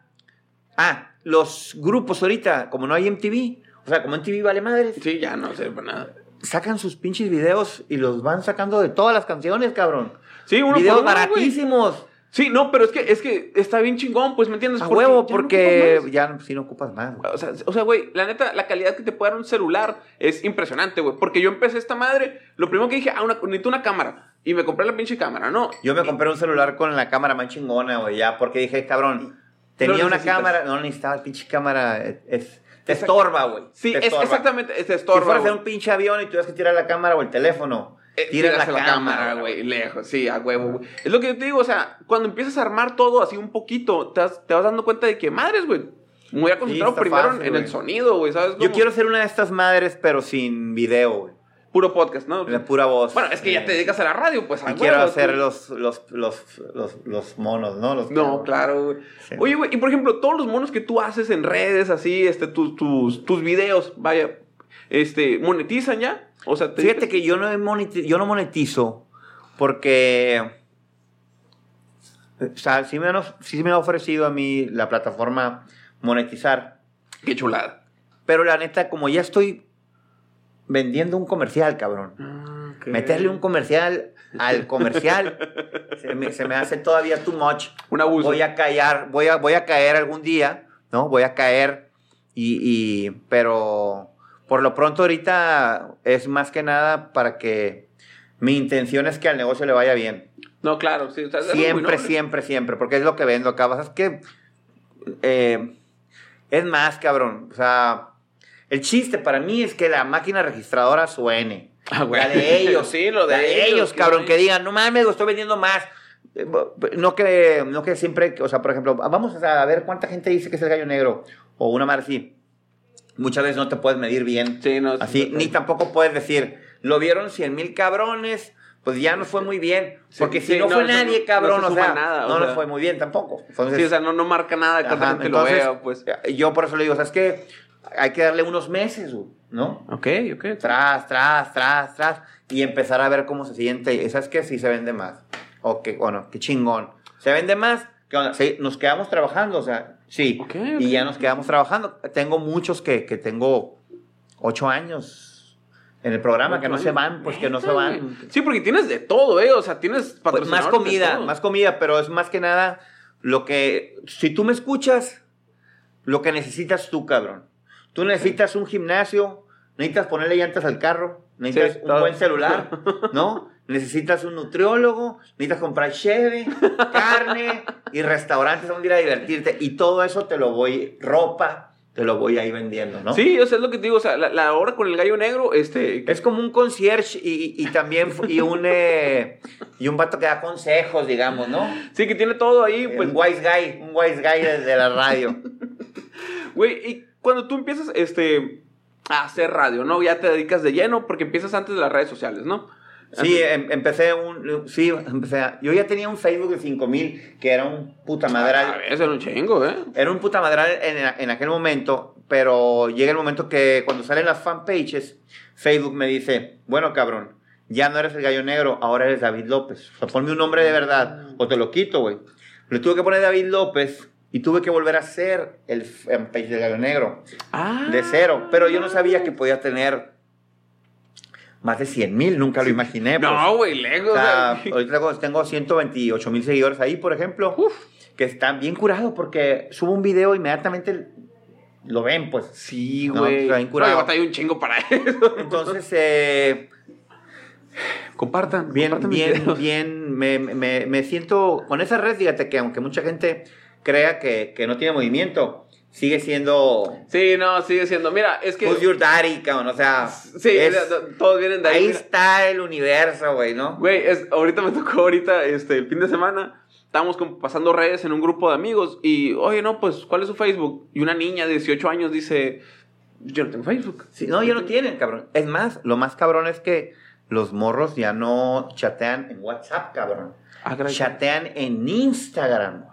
ah, los grupos ahorita, como no hay MTV, o sea, como MTV vale madres, Sí, ya no sé para nada. sacan sus pinches videos y los van sacando de todas las canciones, cabrón. Sí, uno videos por uno, baratísimos. Sí, no, pero es que, es que está bien chingón, pues, ¿me entiendes? A Porque huevo, ya no porque ya si no ocupas más. güey. O sea, o sea, güey, la neta, la calidad que te puede dar un celular es impresionante, güey. Porque yo empecé esta madre, lo primero que dije, ah, una, necesito una cámara. Y me compré la pinche cámara, ¿no? Yo me compré un celular con la cámara más chingona, güey, ya, porque dije, cabrón, tenía una cámara, no necesitaba pinche cámara, es- te estorba, güey. Sí, te es estorba. exactamente, es Si estorba. fueras en un pinche avión y tuvieras que tirar la cámara o el teléfono Eh, tiras la, cámara, güey, lejos, sí, a huevo, güey. Es lo que yo te digo, o sea, cuando empiezas a armar todo así un poquito, te vas, te vas dando cuenta de que, madres, güey, me voy a concentrar primero fácil, en el sonido, güey, ¿sabes? Yo quiero ser una de estas madres, pero sin video, güey. Puro podcast, ¿no? La pura voz. Bueno, es que ya te Eh, dedicas a la radio, pues, Y quiero hacer los, los, los, los, los monos, ¿no? Los No, claro, güey. Oye, güey, y por ejemplo, todos los monos que tú haces en redes, así, este, tus, tus, tus videos, vaya, este, ¿monetizan ya? O sea, te Fíjate que yo no, he moneti- yo no monetizo porque... O sea, sí me, sí me ha ofrecido a mí la plataforma monetizar. Qué chulada. Pero la neta, como ya estoy vendiendo un comercial, cabrón. Meterle un comercial al comercial se, me, se me hace todavía too much. Un abuso. Voy a caer, voy a, voy a caer algún día, ¿no? Voy a caer y, y- pero por lo pronto ahorita es más que nada para que mi intención es que al negocio le vaya bien. No, claro, sí. o sea, Siempre, siempre, siempre, porque es lo que vendo acá. Es que eh, es más, cabrón. O sea, el chiste para mí es que la máquina registradora suene. Ah, güey. La de ellos. Sí, lo de La de ellos, ellos, que cabrón, no que digan, no mames, lo estoy vendiendo más. Eh, No que, no que siempre, o sea, por ejemplo, vamos a ver cuánta gente dice que es el gallo negro o una madre así. Muchas veces no te puedes medir bien. Sí, no. Así, sí, ni tampoco puedes decir, lo vieron 100 mil cabrones, pues ya no fue muy bien. Sí, Porque si sí, no, no, fue eso nadie, no- cabrón, no se o sea, nada, o no sea. nos fue muy bien tampoco. Entonces, Sí, o sea, no, no marca nada cuánta ajá, gente entonces, lo vea, pues. Yo por eso le digo, ¿sabes qué? Hay que darle unos meses, güey, ¿no? Ok, ok. Tras, tras, tras, tras, y empezar a ver cómo se siente. ¿Sabes qué? Si se vende más. O que, bueno, qué chingón. ¿Se vende más? ¿Qué onda? Sí, nos quedamos trabajando, o sea, sí. Ok, Y ya nos quedamos trabajando. Tengo muchos que, que tengo ocho años en el programa, que no se van, pues que no se van. Sí, porque tienes de todo, ¿eh? O sea, tienes Pues, más comida, más comida, pero es más que nada lo que, si tú me escuchas, lo que necesitas tú, cabrón. Tú necesitas un gimnasio, necesitas ponerle llantas al carro, necesitas Sí, un todo. buen celular, ¿no? Necesitas un nutriólogo, necesitas comprar cheve, carne y restaurantes donde ir a divertirte. Y todo eso te lo voy, ropa, te lo voy ahí vendiendo, ¿no? Sí, o sea, es lo que te digo, o sea, la, la hora con el gallo negro, este... Es como un concierge y, y también y un, eh, y un vato que da consejos, digamos, ¿no? Sí, que tiene todo ahí, pues... un wise guy, un wise guy de, de la radio. Güey, y cuando tú empiezas, este... A hacer radio, ¿no? Ya te dedicas de lleno porque empiezas antes de las redes sociales, ¿no? Sí, em- empecé un, sí, empecé, a- yo ya tenía un Facebook de 5000 que era un puta A madral, ver, eso era un chingo, ¿eh? era un puta madral en, en aquel momento, pero llega el momento que cuando salen las fanpages, Facebook me dice, bueno cabrón, ya no eres el gallo negro, ahora eres David López. O sea, ponme un nombre de verdad o te lo quito, güey. Le tuve que poner David López y tuve que volver a hacer el fanpage del gallo negro. Ah. de cero. Pero yo no sabía que podía tener más de 100 mil, nunca lo imaginé. pues. No, güey, lejos. O sea, ahorita tengo- tengo 128 mil seguidores ahí, por ejemplo, que están bien curados porque subo un video inmediatamente lo ven, pues. Sí, No, güey. No, curado. yo batallé un chingo para eso. Entonces, eh, Compartan, bien, compartan bien, bien, me, me- me siento con esa red, fíjate que aunque mucha gente crea que, que no tiene movimiento, sigue siendo Sí, no, sigue siendo. Mira, es que. Who's Your Daddy, cabrón, o sea, Sí, es- todos vienen de ahí. ahí mira. está el universo, güey, ¿no? Güey, ahorita me tocó ahorita, este, el fin de semana, estábamos como pasando redes en un grupo de amigos y, oye, no, pues, ¿cuál es su Facebook? Y una niña de 18 años dice, yo no tengo Facebook. Sí, no, ya no tienen, cabrón. Es más, lo más cabrón es que los morros ya no chatean en WhatsApp, cabrón. Ah. Chatean en Instagram.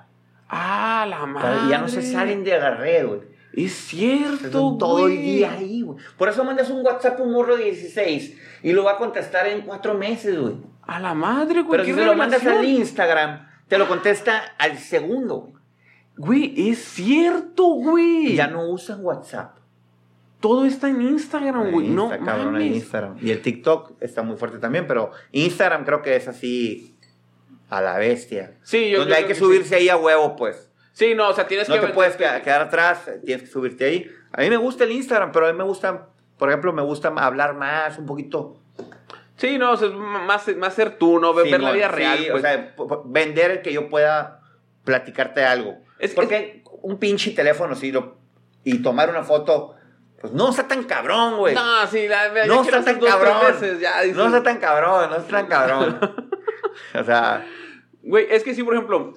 Ah, la madre. Ya no se salen de red, güey. Es cierto, Están todo el güey. día ahí, güey. Por eso mandas un WhatsApp a un morro de 16 y lo va a contestar en cuatro meses, güey. A la madre, güey. Pero si se lo mandas al Instagram, te lo contesta al segundo, güey. Güey, es cierto, güey. Ya no usan WhatsApp. Todo está en Instagram, güey. No, cabrón en mames. Instagram. Y el TikTok está muy fuerte también, pero Instagram creo que es así a la bestia. Sí, yo Donde yo hay que subirse ahí a huevo, pues. Sí. Sí, no, o sea, tienes No que... te puedes tienes quedar, atrás, tienes que subirte ahí. A mí me gusta el Instagram, pero a mí me gusta, por ejemplo, me gusta hablar más, un poquito. Sí, no, o sea, es más, más ser tú, ¿no? Ver, ver la vida sí, real, o pues. sea, p- p- vender el que yo pueda platicarte algo. Es- Porque un pinche teléfono, sí, lo- y tomar una foto Pues no está tan cabrón, güey. No, sí, la, No está tan cabrón. veces, ya. No está tan cabrón, no está tan cabrón. o sea, Güey, es que sí, por ejemplo,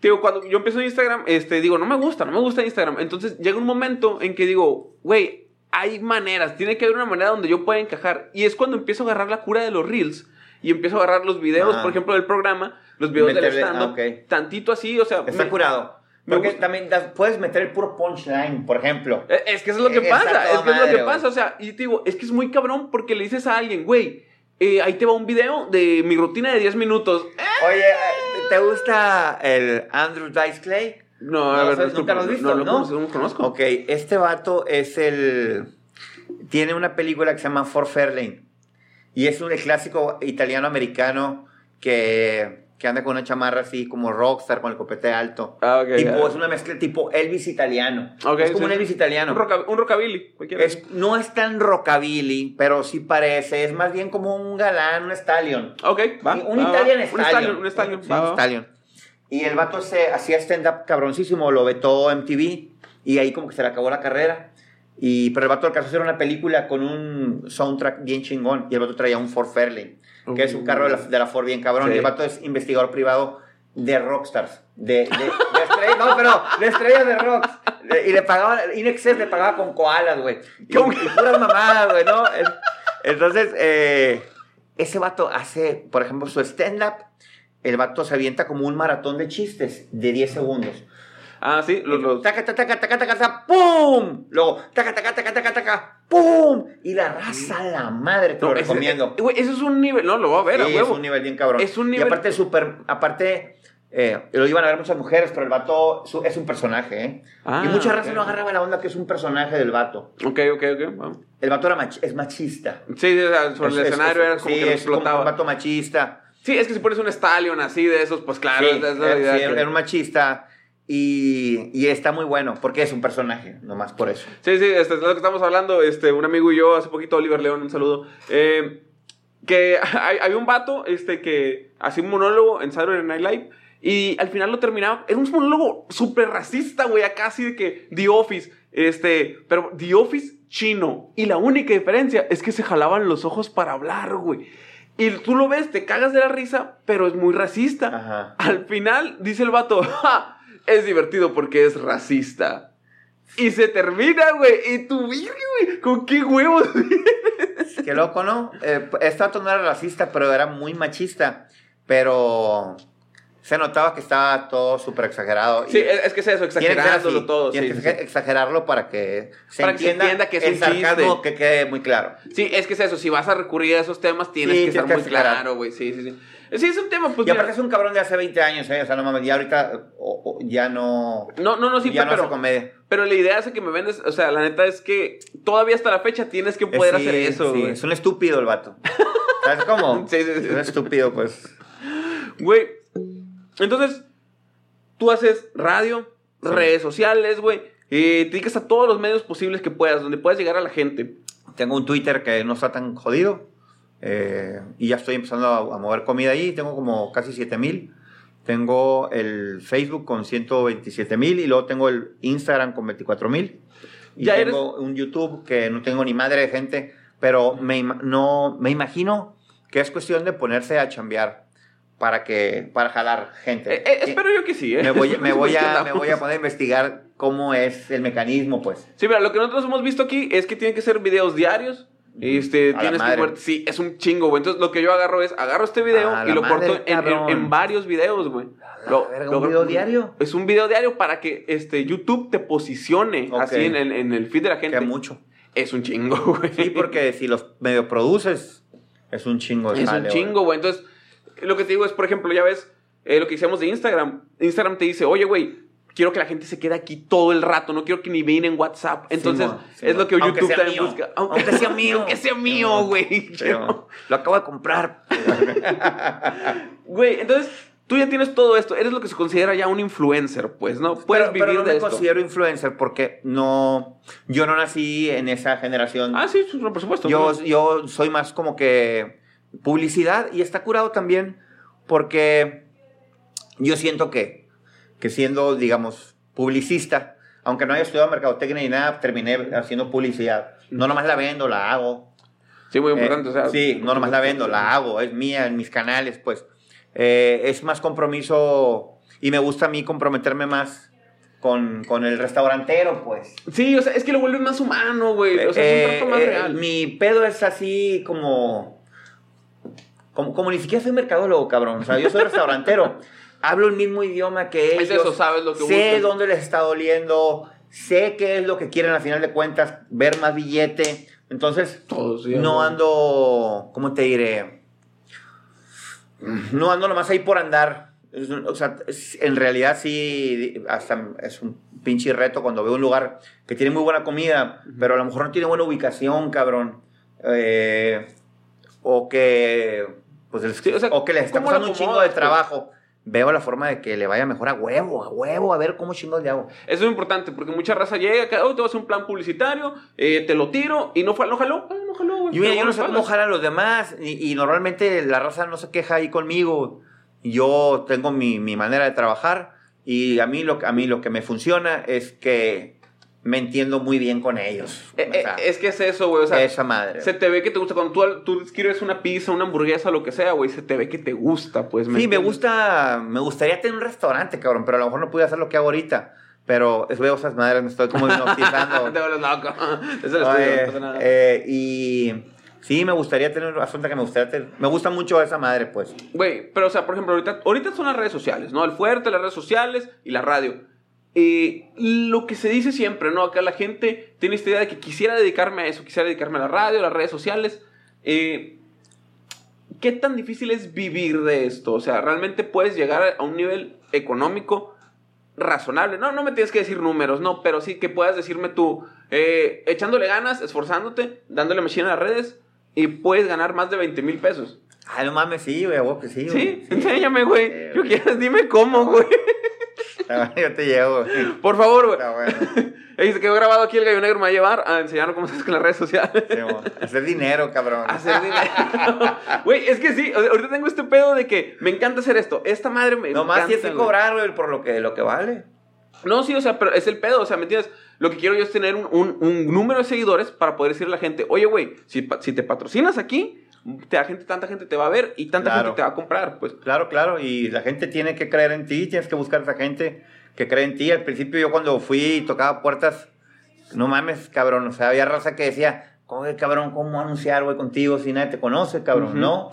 digo, cuando yo empiezo en Instagram, este, digo, no me gusta, no me gusta Instagram. Entonces llega un momento en que digo, güey, hay maneras, tiene que haber una manera donde yo pueda encajar. Y es cuando empiezo a agarrar la cura de los reels y empiezo a agarrar los videos, Ah. por ejemplo, del programa, los videos del Meterle- stand-up, ah, tantito así, o sea, está me- curado. me Porque gusta. también puedes meter el puro punchline, por ejemplo. Eh, Es que eso es lo que pasa, es que es lo que pasa, o sea, y te digo, es que es muy cabrón porque le dices a alguien, güey, eh, ahí te va un video de mi rutina de 10 minutos. Eh, Oye, ¿te gusta el Andrew Dice Clay? No, No, a ver, ¿sabes? disculpa, ¿Nunca lo has visto, No, lo no? conozco, no lo conozco. Ok, este vato es el... Tiene una película que se llama For Fairlane. Y es un clásico italiano-americano que, que anda con una chamarra así como rockstar, con el copete alto. Ah, ok. tipo, ya. es una mezcla tipo Elvis italiano. Ok, es como sí. un Elvis italiano. Un, rocka- un rockabilly, cualquiera. Es, no es tan rockabilly, pero sí parece. Es más bien como un galán, un stallion. Ok, va. un va, va. Italian Un stallion. stallion, un stallion. Sí, va, un stallion. Y el vato se hacía stand-up cabroncísimo, lo vetó MTV y ahí como que se le acabó la carrera. Y, pero el vato alcanzó a hacer una película con un soundtrack bien chingón y el vato traía un Ford Fairlane, que es un carro de la, de la Ford bien cabrón. Sí. Y el vato es investigador privado de rockstars, de, de, de estrellas, no, pero de estrellas de rock. Y le pagaba, Inexcess le pagaba con koalas, güey. Y, y puras mamadas, güey, ¿no? Es- Entonces, eh, ese vato hace, por ejemplo, su stand-up. El vato se avienta como un maratón de chistes de 10 segundos. Ah, sí, los. los- Taca, taca, taca, taca, taca, taca, ¡pum! Luego, taca, taca, taca, taca, taca, ¡pum! Y la raza a la madre, te No, lo ese- recomiendo. eh, Güey, eso es un nivel. No, lo voy a ver, a Sí, es huevo. un nivel bien cabrón. Es un nivel- Y aparte, súper, aparte, eh, lo iban a ver muchas mujeres, pero el vato su- es un personaje, ¿eh? Ah, y mucha raza ok. no agarraba la onda que es un personaje del vato. Ok, ok, ok. va. El vato era mach- es machista. Sí, sobre el Es- es- escenario es- era como sí, que es como explotaba. un vato machista. Sí, es que si pones un stallion así de esos, pues claro, Sí, es la idea sí, que- era un machista y, y está muy bueno porque es un personaje, nomás por eso. Sí, sí, este, es lo que estamos hablando, este, un amigo y yo, hace poquito, Oliver León, un saludo, eh, que hay- había un vato, este, que hacía un monólogo en Saturday Night Live, y al final lo terminaba, era un monólogo súper racista, güey, acá así de que The Office, este, pero The Office chino, y la única diferencia es que se jalaban los ojos para hablar, güey. Y tú lo ves, te cagas de la risa, pero es muy racista. Ajá. Al final dice el vato, "Ja, es divertido porque es racista. Y se termina, güey. Y tu virgen, güey. ¿Con qué huevos? Qué loco, ¿no? Eh, vato no era racista, pero era muy machista. Pero se notaba que estaba todo súper exagerado. Sí, Y es, que es eso, que exagerándolo así. todo. Tienes sí, que sí, exagerarlo para que se Para que se entienda, entienda que es el un sarcasmo chiste. que quede muy claro. Sí, es que es eso. Si vas a recurrir a esos temas, tienes Sí, que estar muy que claro, güey. Sí, sí, sí. Sí, es un tema, pues. y aparte mira, es un cabrón de hace 20 años, ¿eh? O sea, no mames, ya ahorita o- o ya no... No, no, no, sí, ya no pero. hace comedia. Pero la idea es que me vendes. O sea, la neta es que todavía hasta la fecha tienes que poder Eh, sí, hacer eso, sí, es un estúpido el vato. ¿Sabes cómo? Sí, sí, sí. Es un estúpido, pues. Güey, entonces, tú haces radio, Sí. redes sociales, güey, y te dedicas a todos los medios posibles que puedas, donde puedas llegar a la gente. Tengo un Twitter que no está tan jodido. Eh, y ya estoy empezando a, a mover comida ahí. Tengo como casi 7 mil. Tengo el Facebook con 127 mil. Y luego tengo el Instagram con 24 mil. Y Ya tengo un YouTube que no tengo ni madre de gente. Pero me, no, me imagino que es cuestión de ponerse a chambear para, que, para jalar gente. Eh, eh, espero yo que sí, ¿eh? me voy, me, voy a, me voy a poner a investigar cómo es el mecanismo, pues. Sí, mira, lo que nosotros hemos visto aquí es que tienen que ser videos diarios. Este, A tienes que poner- sí, es un chingo, güey. Entonces, lo que yo agarro es, agarro este video y lo madre, corto en, en- cabrón. en varios videos, güey. Lo- verga, lo- ¿un video diario? Es un video diario para que este, YouTube te posicione así en el, en el feed de la gente. Queda mucho. Es un chingo, güey. Sí, porque si los medio produces, es un chingo de Es un chingo, güey. Entonces, lo que te digo es, por ejemplo, ya ves eh, lo que decíamos de Instagram. Instagram te dice, oye, güey, quiero que la gente se quede aquí todo el rato, no quiero que ni vean en WhatsApp. Entonces, es lo que Aunque YouTube sea también mío. busca. Aunque sea mío. Aunque sea mío, güey. Lo acabo de comprar. Güey, entonces, tú ya tienes todo esto. Eres lo que se considera ya un influencer, pues, ¿no? Puedes pero, pero vivir no de me esto. considero influencer porque no, yo no nací en esa generación. Ah, sí, sí, por supuesto. yo, yo soy más como que publicidad y está curado también porque yo siento que, que siendo, digamos, publicista, aunque no haya estudiado mercadotecnia ni nada, terminé haciendo publicidad. No nomás la vendo, la hago. Sí, muy importante. Eh, o sea, sí, no nomás la vendo, la hago, es mía en mis canales, pues. Eh, es más compromiso y me gusta a mí comprometerme más con, con el restaurantero, pues. Sí, o sea, es que lo vuelve más humano, güey. O sea, es un Eh, trato más eh, real. Mi pedo es así como, como. Como ni siquiera soy mercadólogo, cabrón. O sea, yo soy restaurantero. Hablo el mismo idioma que ellos. Es eso, sabes lo que Sé buscan. dónde les está doliendo. Sé qué es lo que quieren al final de cuentas. Ver más billete. Entonces, Todos, sí, no ando. ¿Cómo te diré? No ando nomás ahí por andar. O sea, en realidad sí, hasta es un pinche reto cuando veo un lugar que tiene muy buena comida, pero a lo mejor no tiene buena ubicación, cabrón. Eh, o que, pues, Sí, o sea, o que les está ¿cómo lo costando un chingo de pues? trabajo. Veo la forma de que le vaya mejor a huevo, a huevo, a ver cómo chingos le hago. Eso es importante, porque mucha raza llega, acá, oh, te voy a hacer un plan publicitario, eh, te lo tiro, y no, no jaló, ah, no jaló, yo no sé cómo jalan los demás y, y normalmente la raza no se queja ahí conmigo. Yo tengo mi, mi manera de trabajar y a mí, lo, a mí lo que me funciona es que me entiendo muy bien con ellos. Eh, O eh, sea, es que es eso, güey, o sea, esa madre. se te ve que te gusta, cuando tú, tú escribes una pizza, una hamburguesa, lo que sea, güey, se te ve que te gusta, pues. Sí, me gusta, me gustaría tener un restaurante, cabrón, pero a lo mejor no pude hacer lo que hago ahorita. Pero es veo esas madres, me estoy como hipnotizando. te vuelves loco. Es el Oye, estudio, no pasa nada. eh, y sí, me gustaría tener, asunto que me gustaría tener, me gusta mucho esa madre, pues. Güey, pero o sea, por ejemplo, ahorita, ahorita son las redes sociales, ¿no? El fuerte, las redes sociales y la radio. Eh, lo que se dice siempre, ¿no? Acá la gente tiene esta idea de que quisiera dedicarme a eso, quisiera dedicarme a la radio, a las redes sociales. Eh, ¿Qué tan difícil es vivir de esto? O sea, ¿realmente puedes llegar a un nivel económico razonable? No, no me tienes que decir números, no, pero sí que puedas decirme tú, eh, echándole ganas, esforzándote, dándole machine a las redes y puedes ganar más de 20 mil pesos. Ay, no mames, sí, güey, a huevo que sí, güey. Sí, enséñame, güey. Sí, Yo quiero, dime cómo, güey. Yo te llevo, güey. Por favor, güey. Está bueno. Ey, se quedó grabado aquí el gallo negro me va a llevar a enseñarnos cómo se hace con las redes sociales. Sí. Hacer dinero, cabrón. Hacer dinero. Güey, es que sí, ahorita tengo este pedo de que me encanta hacer esto. Esta madre me Nomás tienes que cobrar, güey, por lo que, lo que vale. No, sí, o sea, pero es el pedo, o sea, ¿me entiendes? Lo que quiero yo es tener un, un- un número de seguidores para poder decirle a la gente, oye, güey, si, si te patrocinas aquí, la gente, tanta gente te va a ver y tanta Claro. gente te va a comprar, pues. Claro, claro, y la gente tiene que creer en ti, tienes que buscar a esa gente que cree en ti. Al principio yo cuando fui y tocaba puertas, no mames, cabrón, o sea, había raza que decía, ¿cómo, cabrón, cómo anunciar, güey, contigo si nadie te conoce, cabrón? No,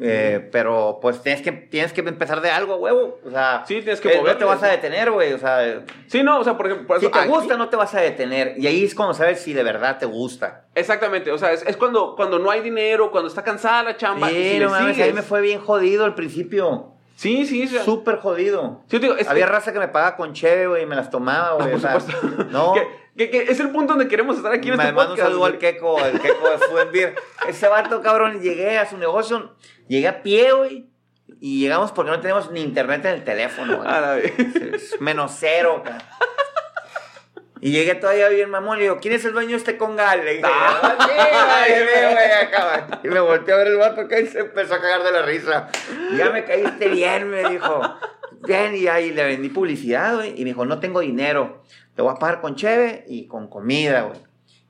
Eh, pero pues tienes que, tienes que empezar de algo, huevo, o sea, Sí, tienes que eh, no moverte. te vas a detener, güey, o sea, Sí, no, o sea, por ejemplo, por si eso te aquí- gusta no te vas a detener, y ahí es cuando sabes si de verdad te gusta. Exactamente, o sea, es, es cuando, cuando no hay dinero, cuando está cansada la chamba. y Sí, si no mames, sigues- ahí me fue bien jodido al principio. Sí, sí, sea, Súper jodido. sí, digo, es, Había raza que me pagaba con cheve, güey, y me las tomaba, güey. Ah, o sea, por supuesto. No. que, que- que es el punto donde queremos estar aquí en me este mando un saludo al. Keco, al Keco de Beer. Ese vato, cabrón, llegué a su negocio, llegué a pie, güey. Y llegamos porque no tenemos ni internet en el teléfono, güey. A la vez. Es menos cero, cabrón. Y llegué todavía bien mamón, le digo, ¿quién es el dueño de este congal? Le dije, Ah. "Ah, sí, güey, güey, acá, güey". Y me volteé a ver el vato y se empezó a cagar de la risa. Ya me caíste bien, me dijo. Bien, y ahí le vendí publicidad, güey. Y me dijo, no tengo dinero. Te voy a pagar con cheve y con comida, güey.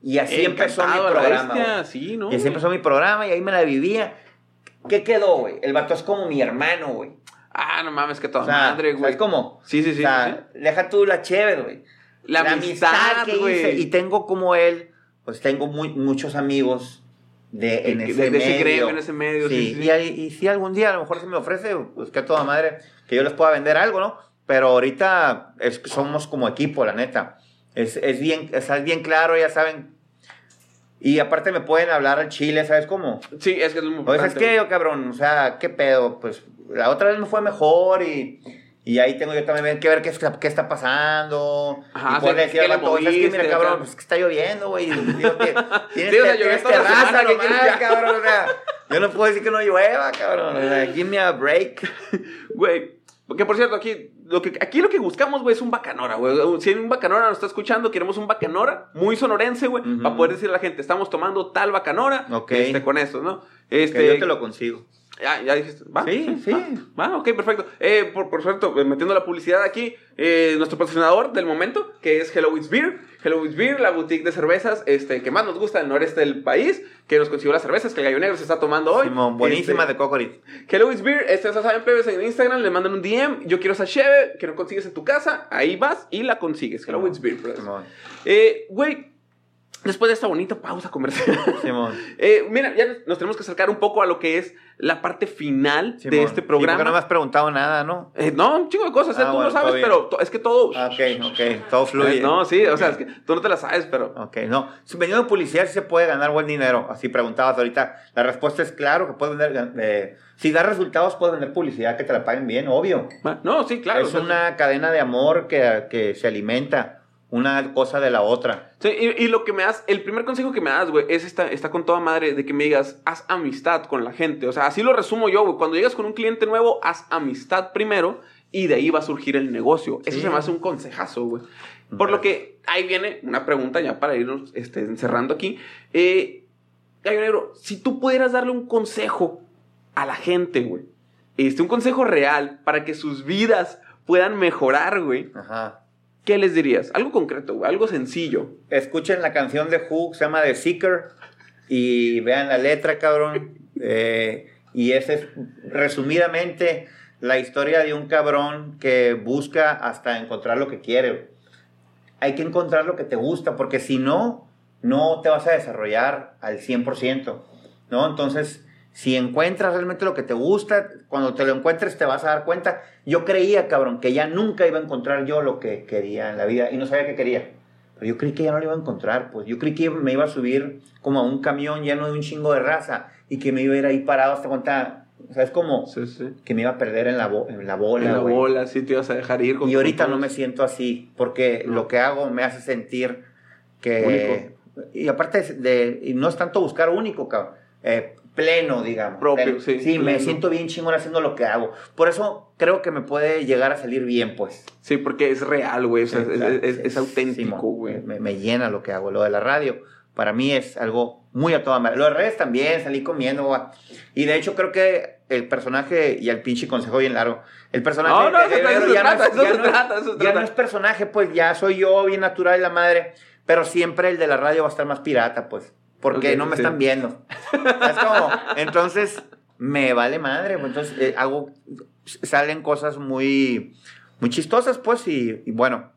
Y así empezó mi la programa. bestia. Sí, ¿no? Y así empezó mi programa y ahí me la vivía. ¿Qué quedó, güey? El vato es como mi hermano, güey. Ah, no mames, que toda O sea, madre, güey. ¿sabes cómo? Sí, sí, sí. o sea, deja tú la chévere, güey. La amistad, que güey. hice. Y tengo como él, pues tengo muy, muchos amigos de, en ese de- de ese medio. gremio, en ese medio, sí, sí. Y, ahí- y si algún día a lo mejor se me ofrece, pues que a toda madre, que yo les pueda vender algo, ¿no? Pero ahorita es- somos como equipo, la neta. Es, es bien, es bien claro, ya saben. Y aparte me pueden hablar al chile, ¿sabes cómo? Sí, es que es muy Pues es importante. que yo, cabrón, o sea, ¿qué pedo? Pues la otra vez me fue mejor y, y ahí tengo yo también que ver qué qué está pasando. Ajá, y sí, decir ¿qué al le vato, "¿Sabes qué? mira, cabrón, acá?" pues es que está lloviendo, güey. Que Tienes, o sea, terraza, ¿qué ¿qué quieres cabrón? O sea, yo no puedo decir que no llueva, cabrón. O sea, give me a break. Güey, que por cierto, aquí lo que, aquí lo que buscamos, güey, es un bacanora, güey. Si un bacanora nos está escuchando, queremos un bacanora muy sonorense, güey, para poder decirle a la gente, estamos tomando tal bacanora Ok. este, con esto, ¿no? Este, Que yo te lo consigo. Ya, ya dijiste. ¿Va? Sí, sí. Va, ok, perfecto. Eh, por, por cierto, eh, metiendo la publicidad aquí, eh, nuestro patrocinador del momento, que es Hello It's Beer. Hello It's Beer, la boutique de cervezas este, que más nos gusta del noreste del país, que nos consiguió las cervezas que el gallo negro se está tomando hoy. Simón, buenísima Este, de Cocorit. Hello It's Beer, este, ya saben, plebes, en Instagram le mandan un DM, yo quiero esa cheve, que no consigues en tu casa, ahí vas y la consigues. Hello It's Beer, plebes. Eh, güey, después de esta bonita pausa comercial. Simón. Eh, mira, ya nos tenemos que acercar un poco a lo que es la parte final de este Sí, programa. porque no me has preguntado nada, ¿no? Eh, no, un chingo de cosas, eh, Ah, tú bueno, lo sabes, pero es que todo... Ah, Ok, ok. Todo fluye. No, sí, o sea, es que tú no te la sabes, pero... Ok, no. Si vendiendo publicidad sí se puede ganar buen dinero. Así preguntabas ahorita. La respuesta es claro que puedes vender. eh, si da resultados, puedes vender publicidad que te la paguen bien, obvio. Ah, No, sí, claro. o es sea, una cadena de amor que, que se alimenta una cosa de la otra. sí, y, y lo que me das, el primer consejo que me das, güey, es esta, está con toda madre de que me digas, haz amistad con la gente. O sea, así lo resumo yo, güey. Cuando llegas con un cliente nuevo, haz amistad primero y de ahí va a surgir el negocio. Eso se me hace un consejazo, güey. Por lo que ahí viene una pregunta ya para irnos este, encerrando aquí. Eh, Gallo Negro, si tú pudieras darle un consejo a la gente, güey, este, un consejo real para que sus vidas puedan mejorar, güey, Ajá. ¿Qué les dirías? Algo concreto, güey, algo sencillo. Escuchen la canción de Who, se llama The Seeker, y vean la letra, cabrón. Eh, y esa es resumidamente la historia de un cabrón que busca hasta encontrar lo que quiere. Hay que encontrar lo que te gusta, porque si no, no te vas a desarrollar al 100%, ¿no? Entonces, si encuentras realmente lo que te gusta, cuando te lo encuentres te vas a dar cuenta. Yo creía, cabrón, que ya nunca iba a encontrar yo lo que quería en la vida y no sabía qué quería. Pero yo creí que ya no lo iba a encontrar, pues yo creí que me iba a subir como a un camión lleno de un chingo de raza y que me iba a ir ahí parado hasta cuenta, o sea, es como Sí, sí. que me iba a perder en la, en la bola. En la güey. bola, sí te ibas a dejar ir. con- Y ahorita no me siento así, porque No. lo que hago me hace sentir que... Y aparte de, de- y no es tanto buscar único, cabrón, eh, pleno, digamos. Propio, pleno. sí, Sí, me siento bien chingón haciendo lo que hago. Por eso creo que me puede llegar a salir bien, pues. Sí, porque es real, güey. o sea, Sí, es, claro, es- sí, es auténtico, güey. Me, me llena lo que hago. Lo de la radio, para mí es algo muy a toda madre. Lo de redes también, salí comiendo, güey. Y de hecho creo que el personaje, y el pinche consejo bien largo, el personaje No, no, de eso ya no trata, es- personaje, pues ya soy yo, bien natural y la madre. Pero siempre el de la radio va a estar más pirata, pues. Porque no me sí. están viendo. Es como, entonces, me vale madre. Entonces, eh, hago, salen cosas muy, muy chistosas, pues, y, y bueno,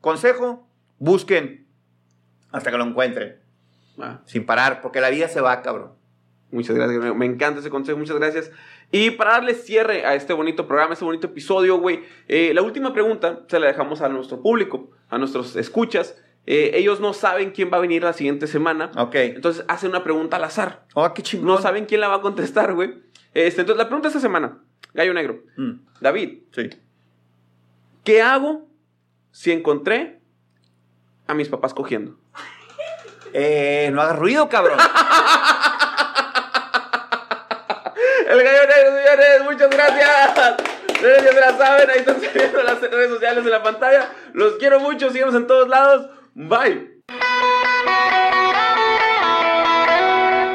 consejo, busquen hasta que lo encuentren, Ah, sin parar, porque la vida se va, cabrón. muchas gracias, me encanta ese consejo, muchas gracias. Y para darle cierre a este bonito programa, a este bonito episodio, güey, eh, la última pregunta se la dejamos a nuestro público, a nuestros escuchas. Eh, ellos no saben quién va a venir la siguiente semana. Ok. Entonces hacen una pregunta al azar. Oh, qué chingón. No saben quién la va a contestar, güey. Este, entonces, la pregunta esta semana, Gallo Negro. Mm, David, sí. ¿qué hago si encontré a mis papás cogiendo? Eh, no hagas ruido, cabrón. El gallo negro, señores, muchas gracias. Ustedes ya se la saben, ahí están saliendo las redes sociales de la pantalla. Los quiero mucho, síganos en todos lados. Vai!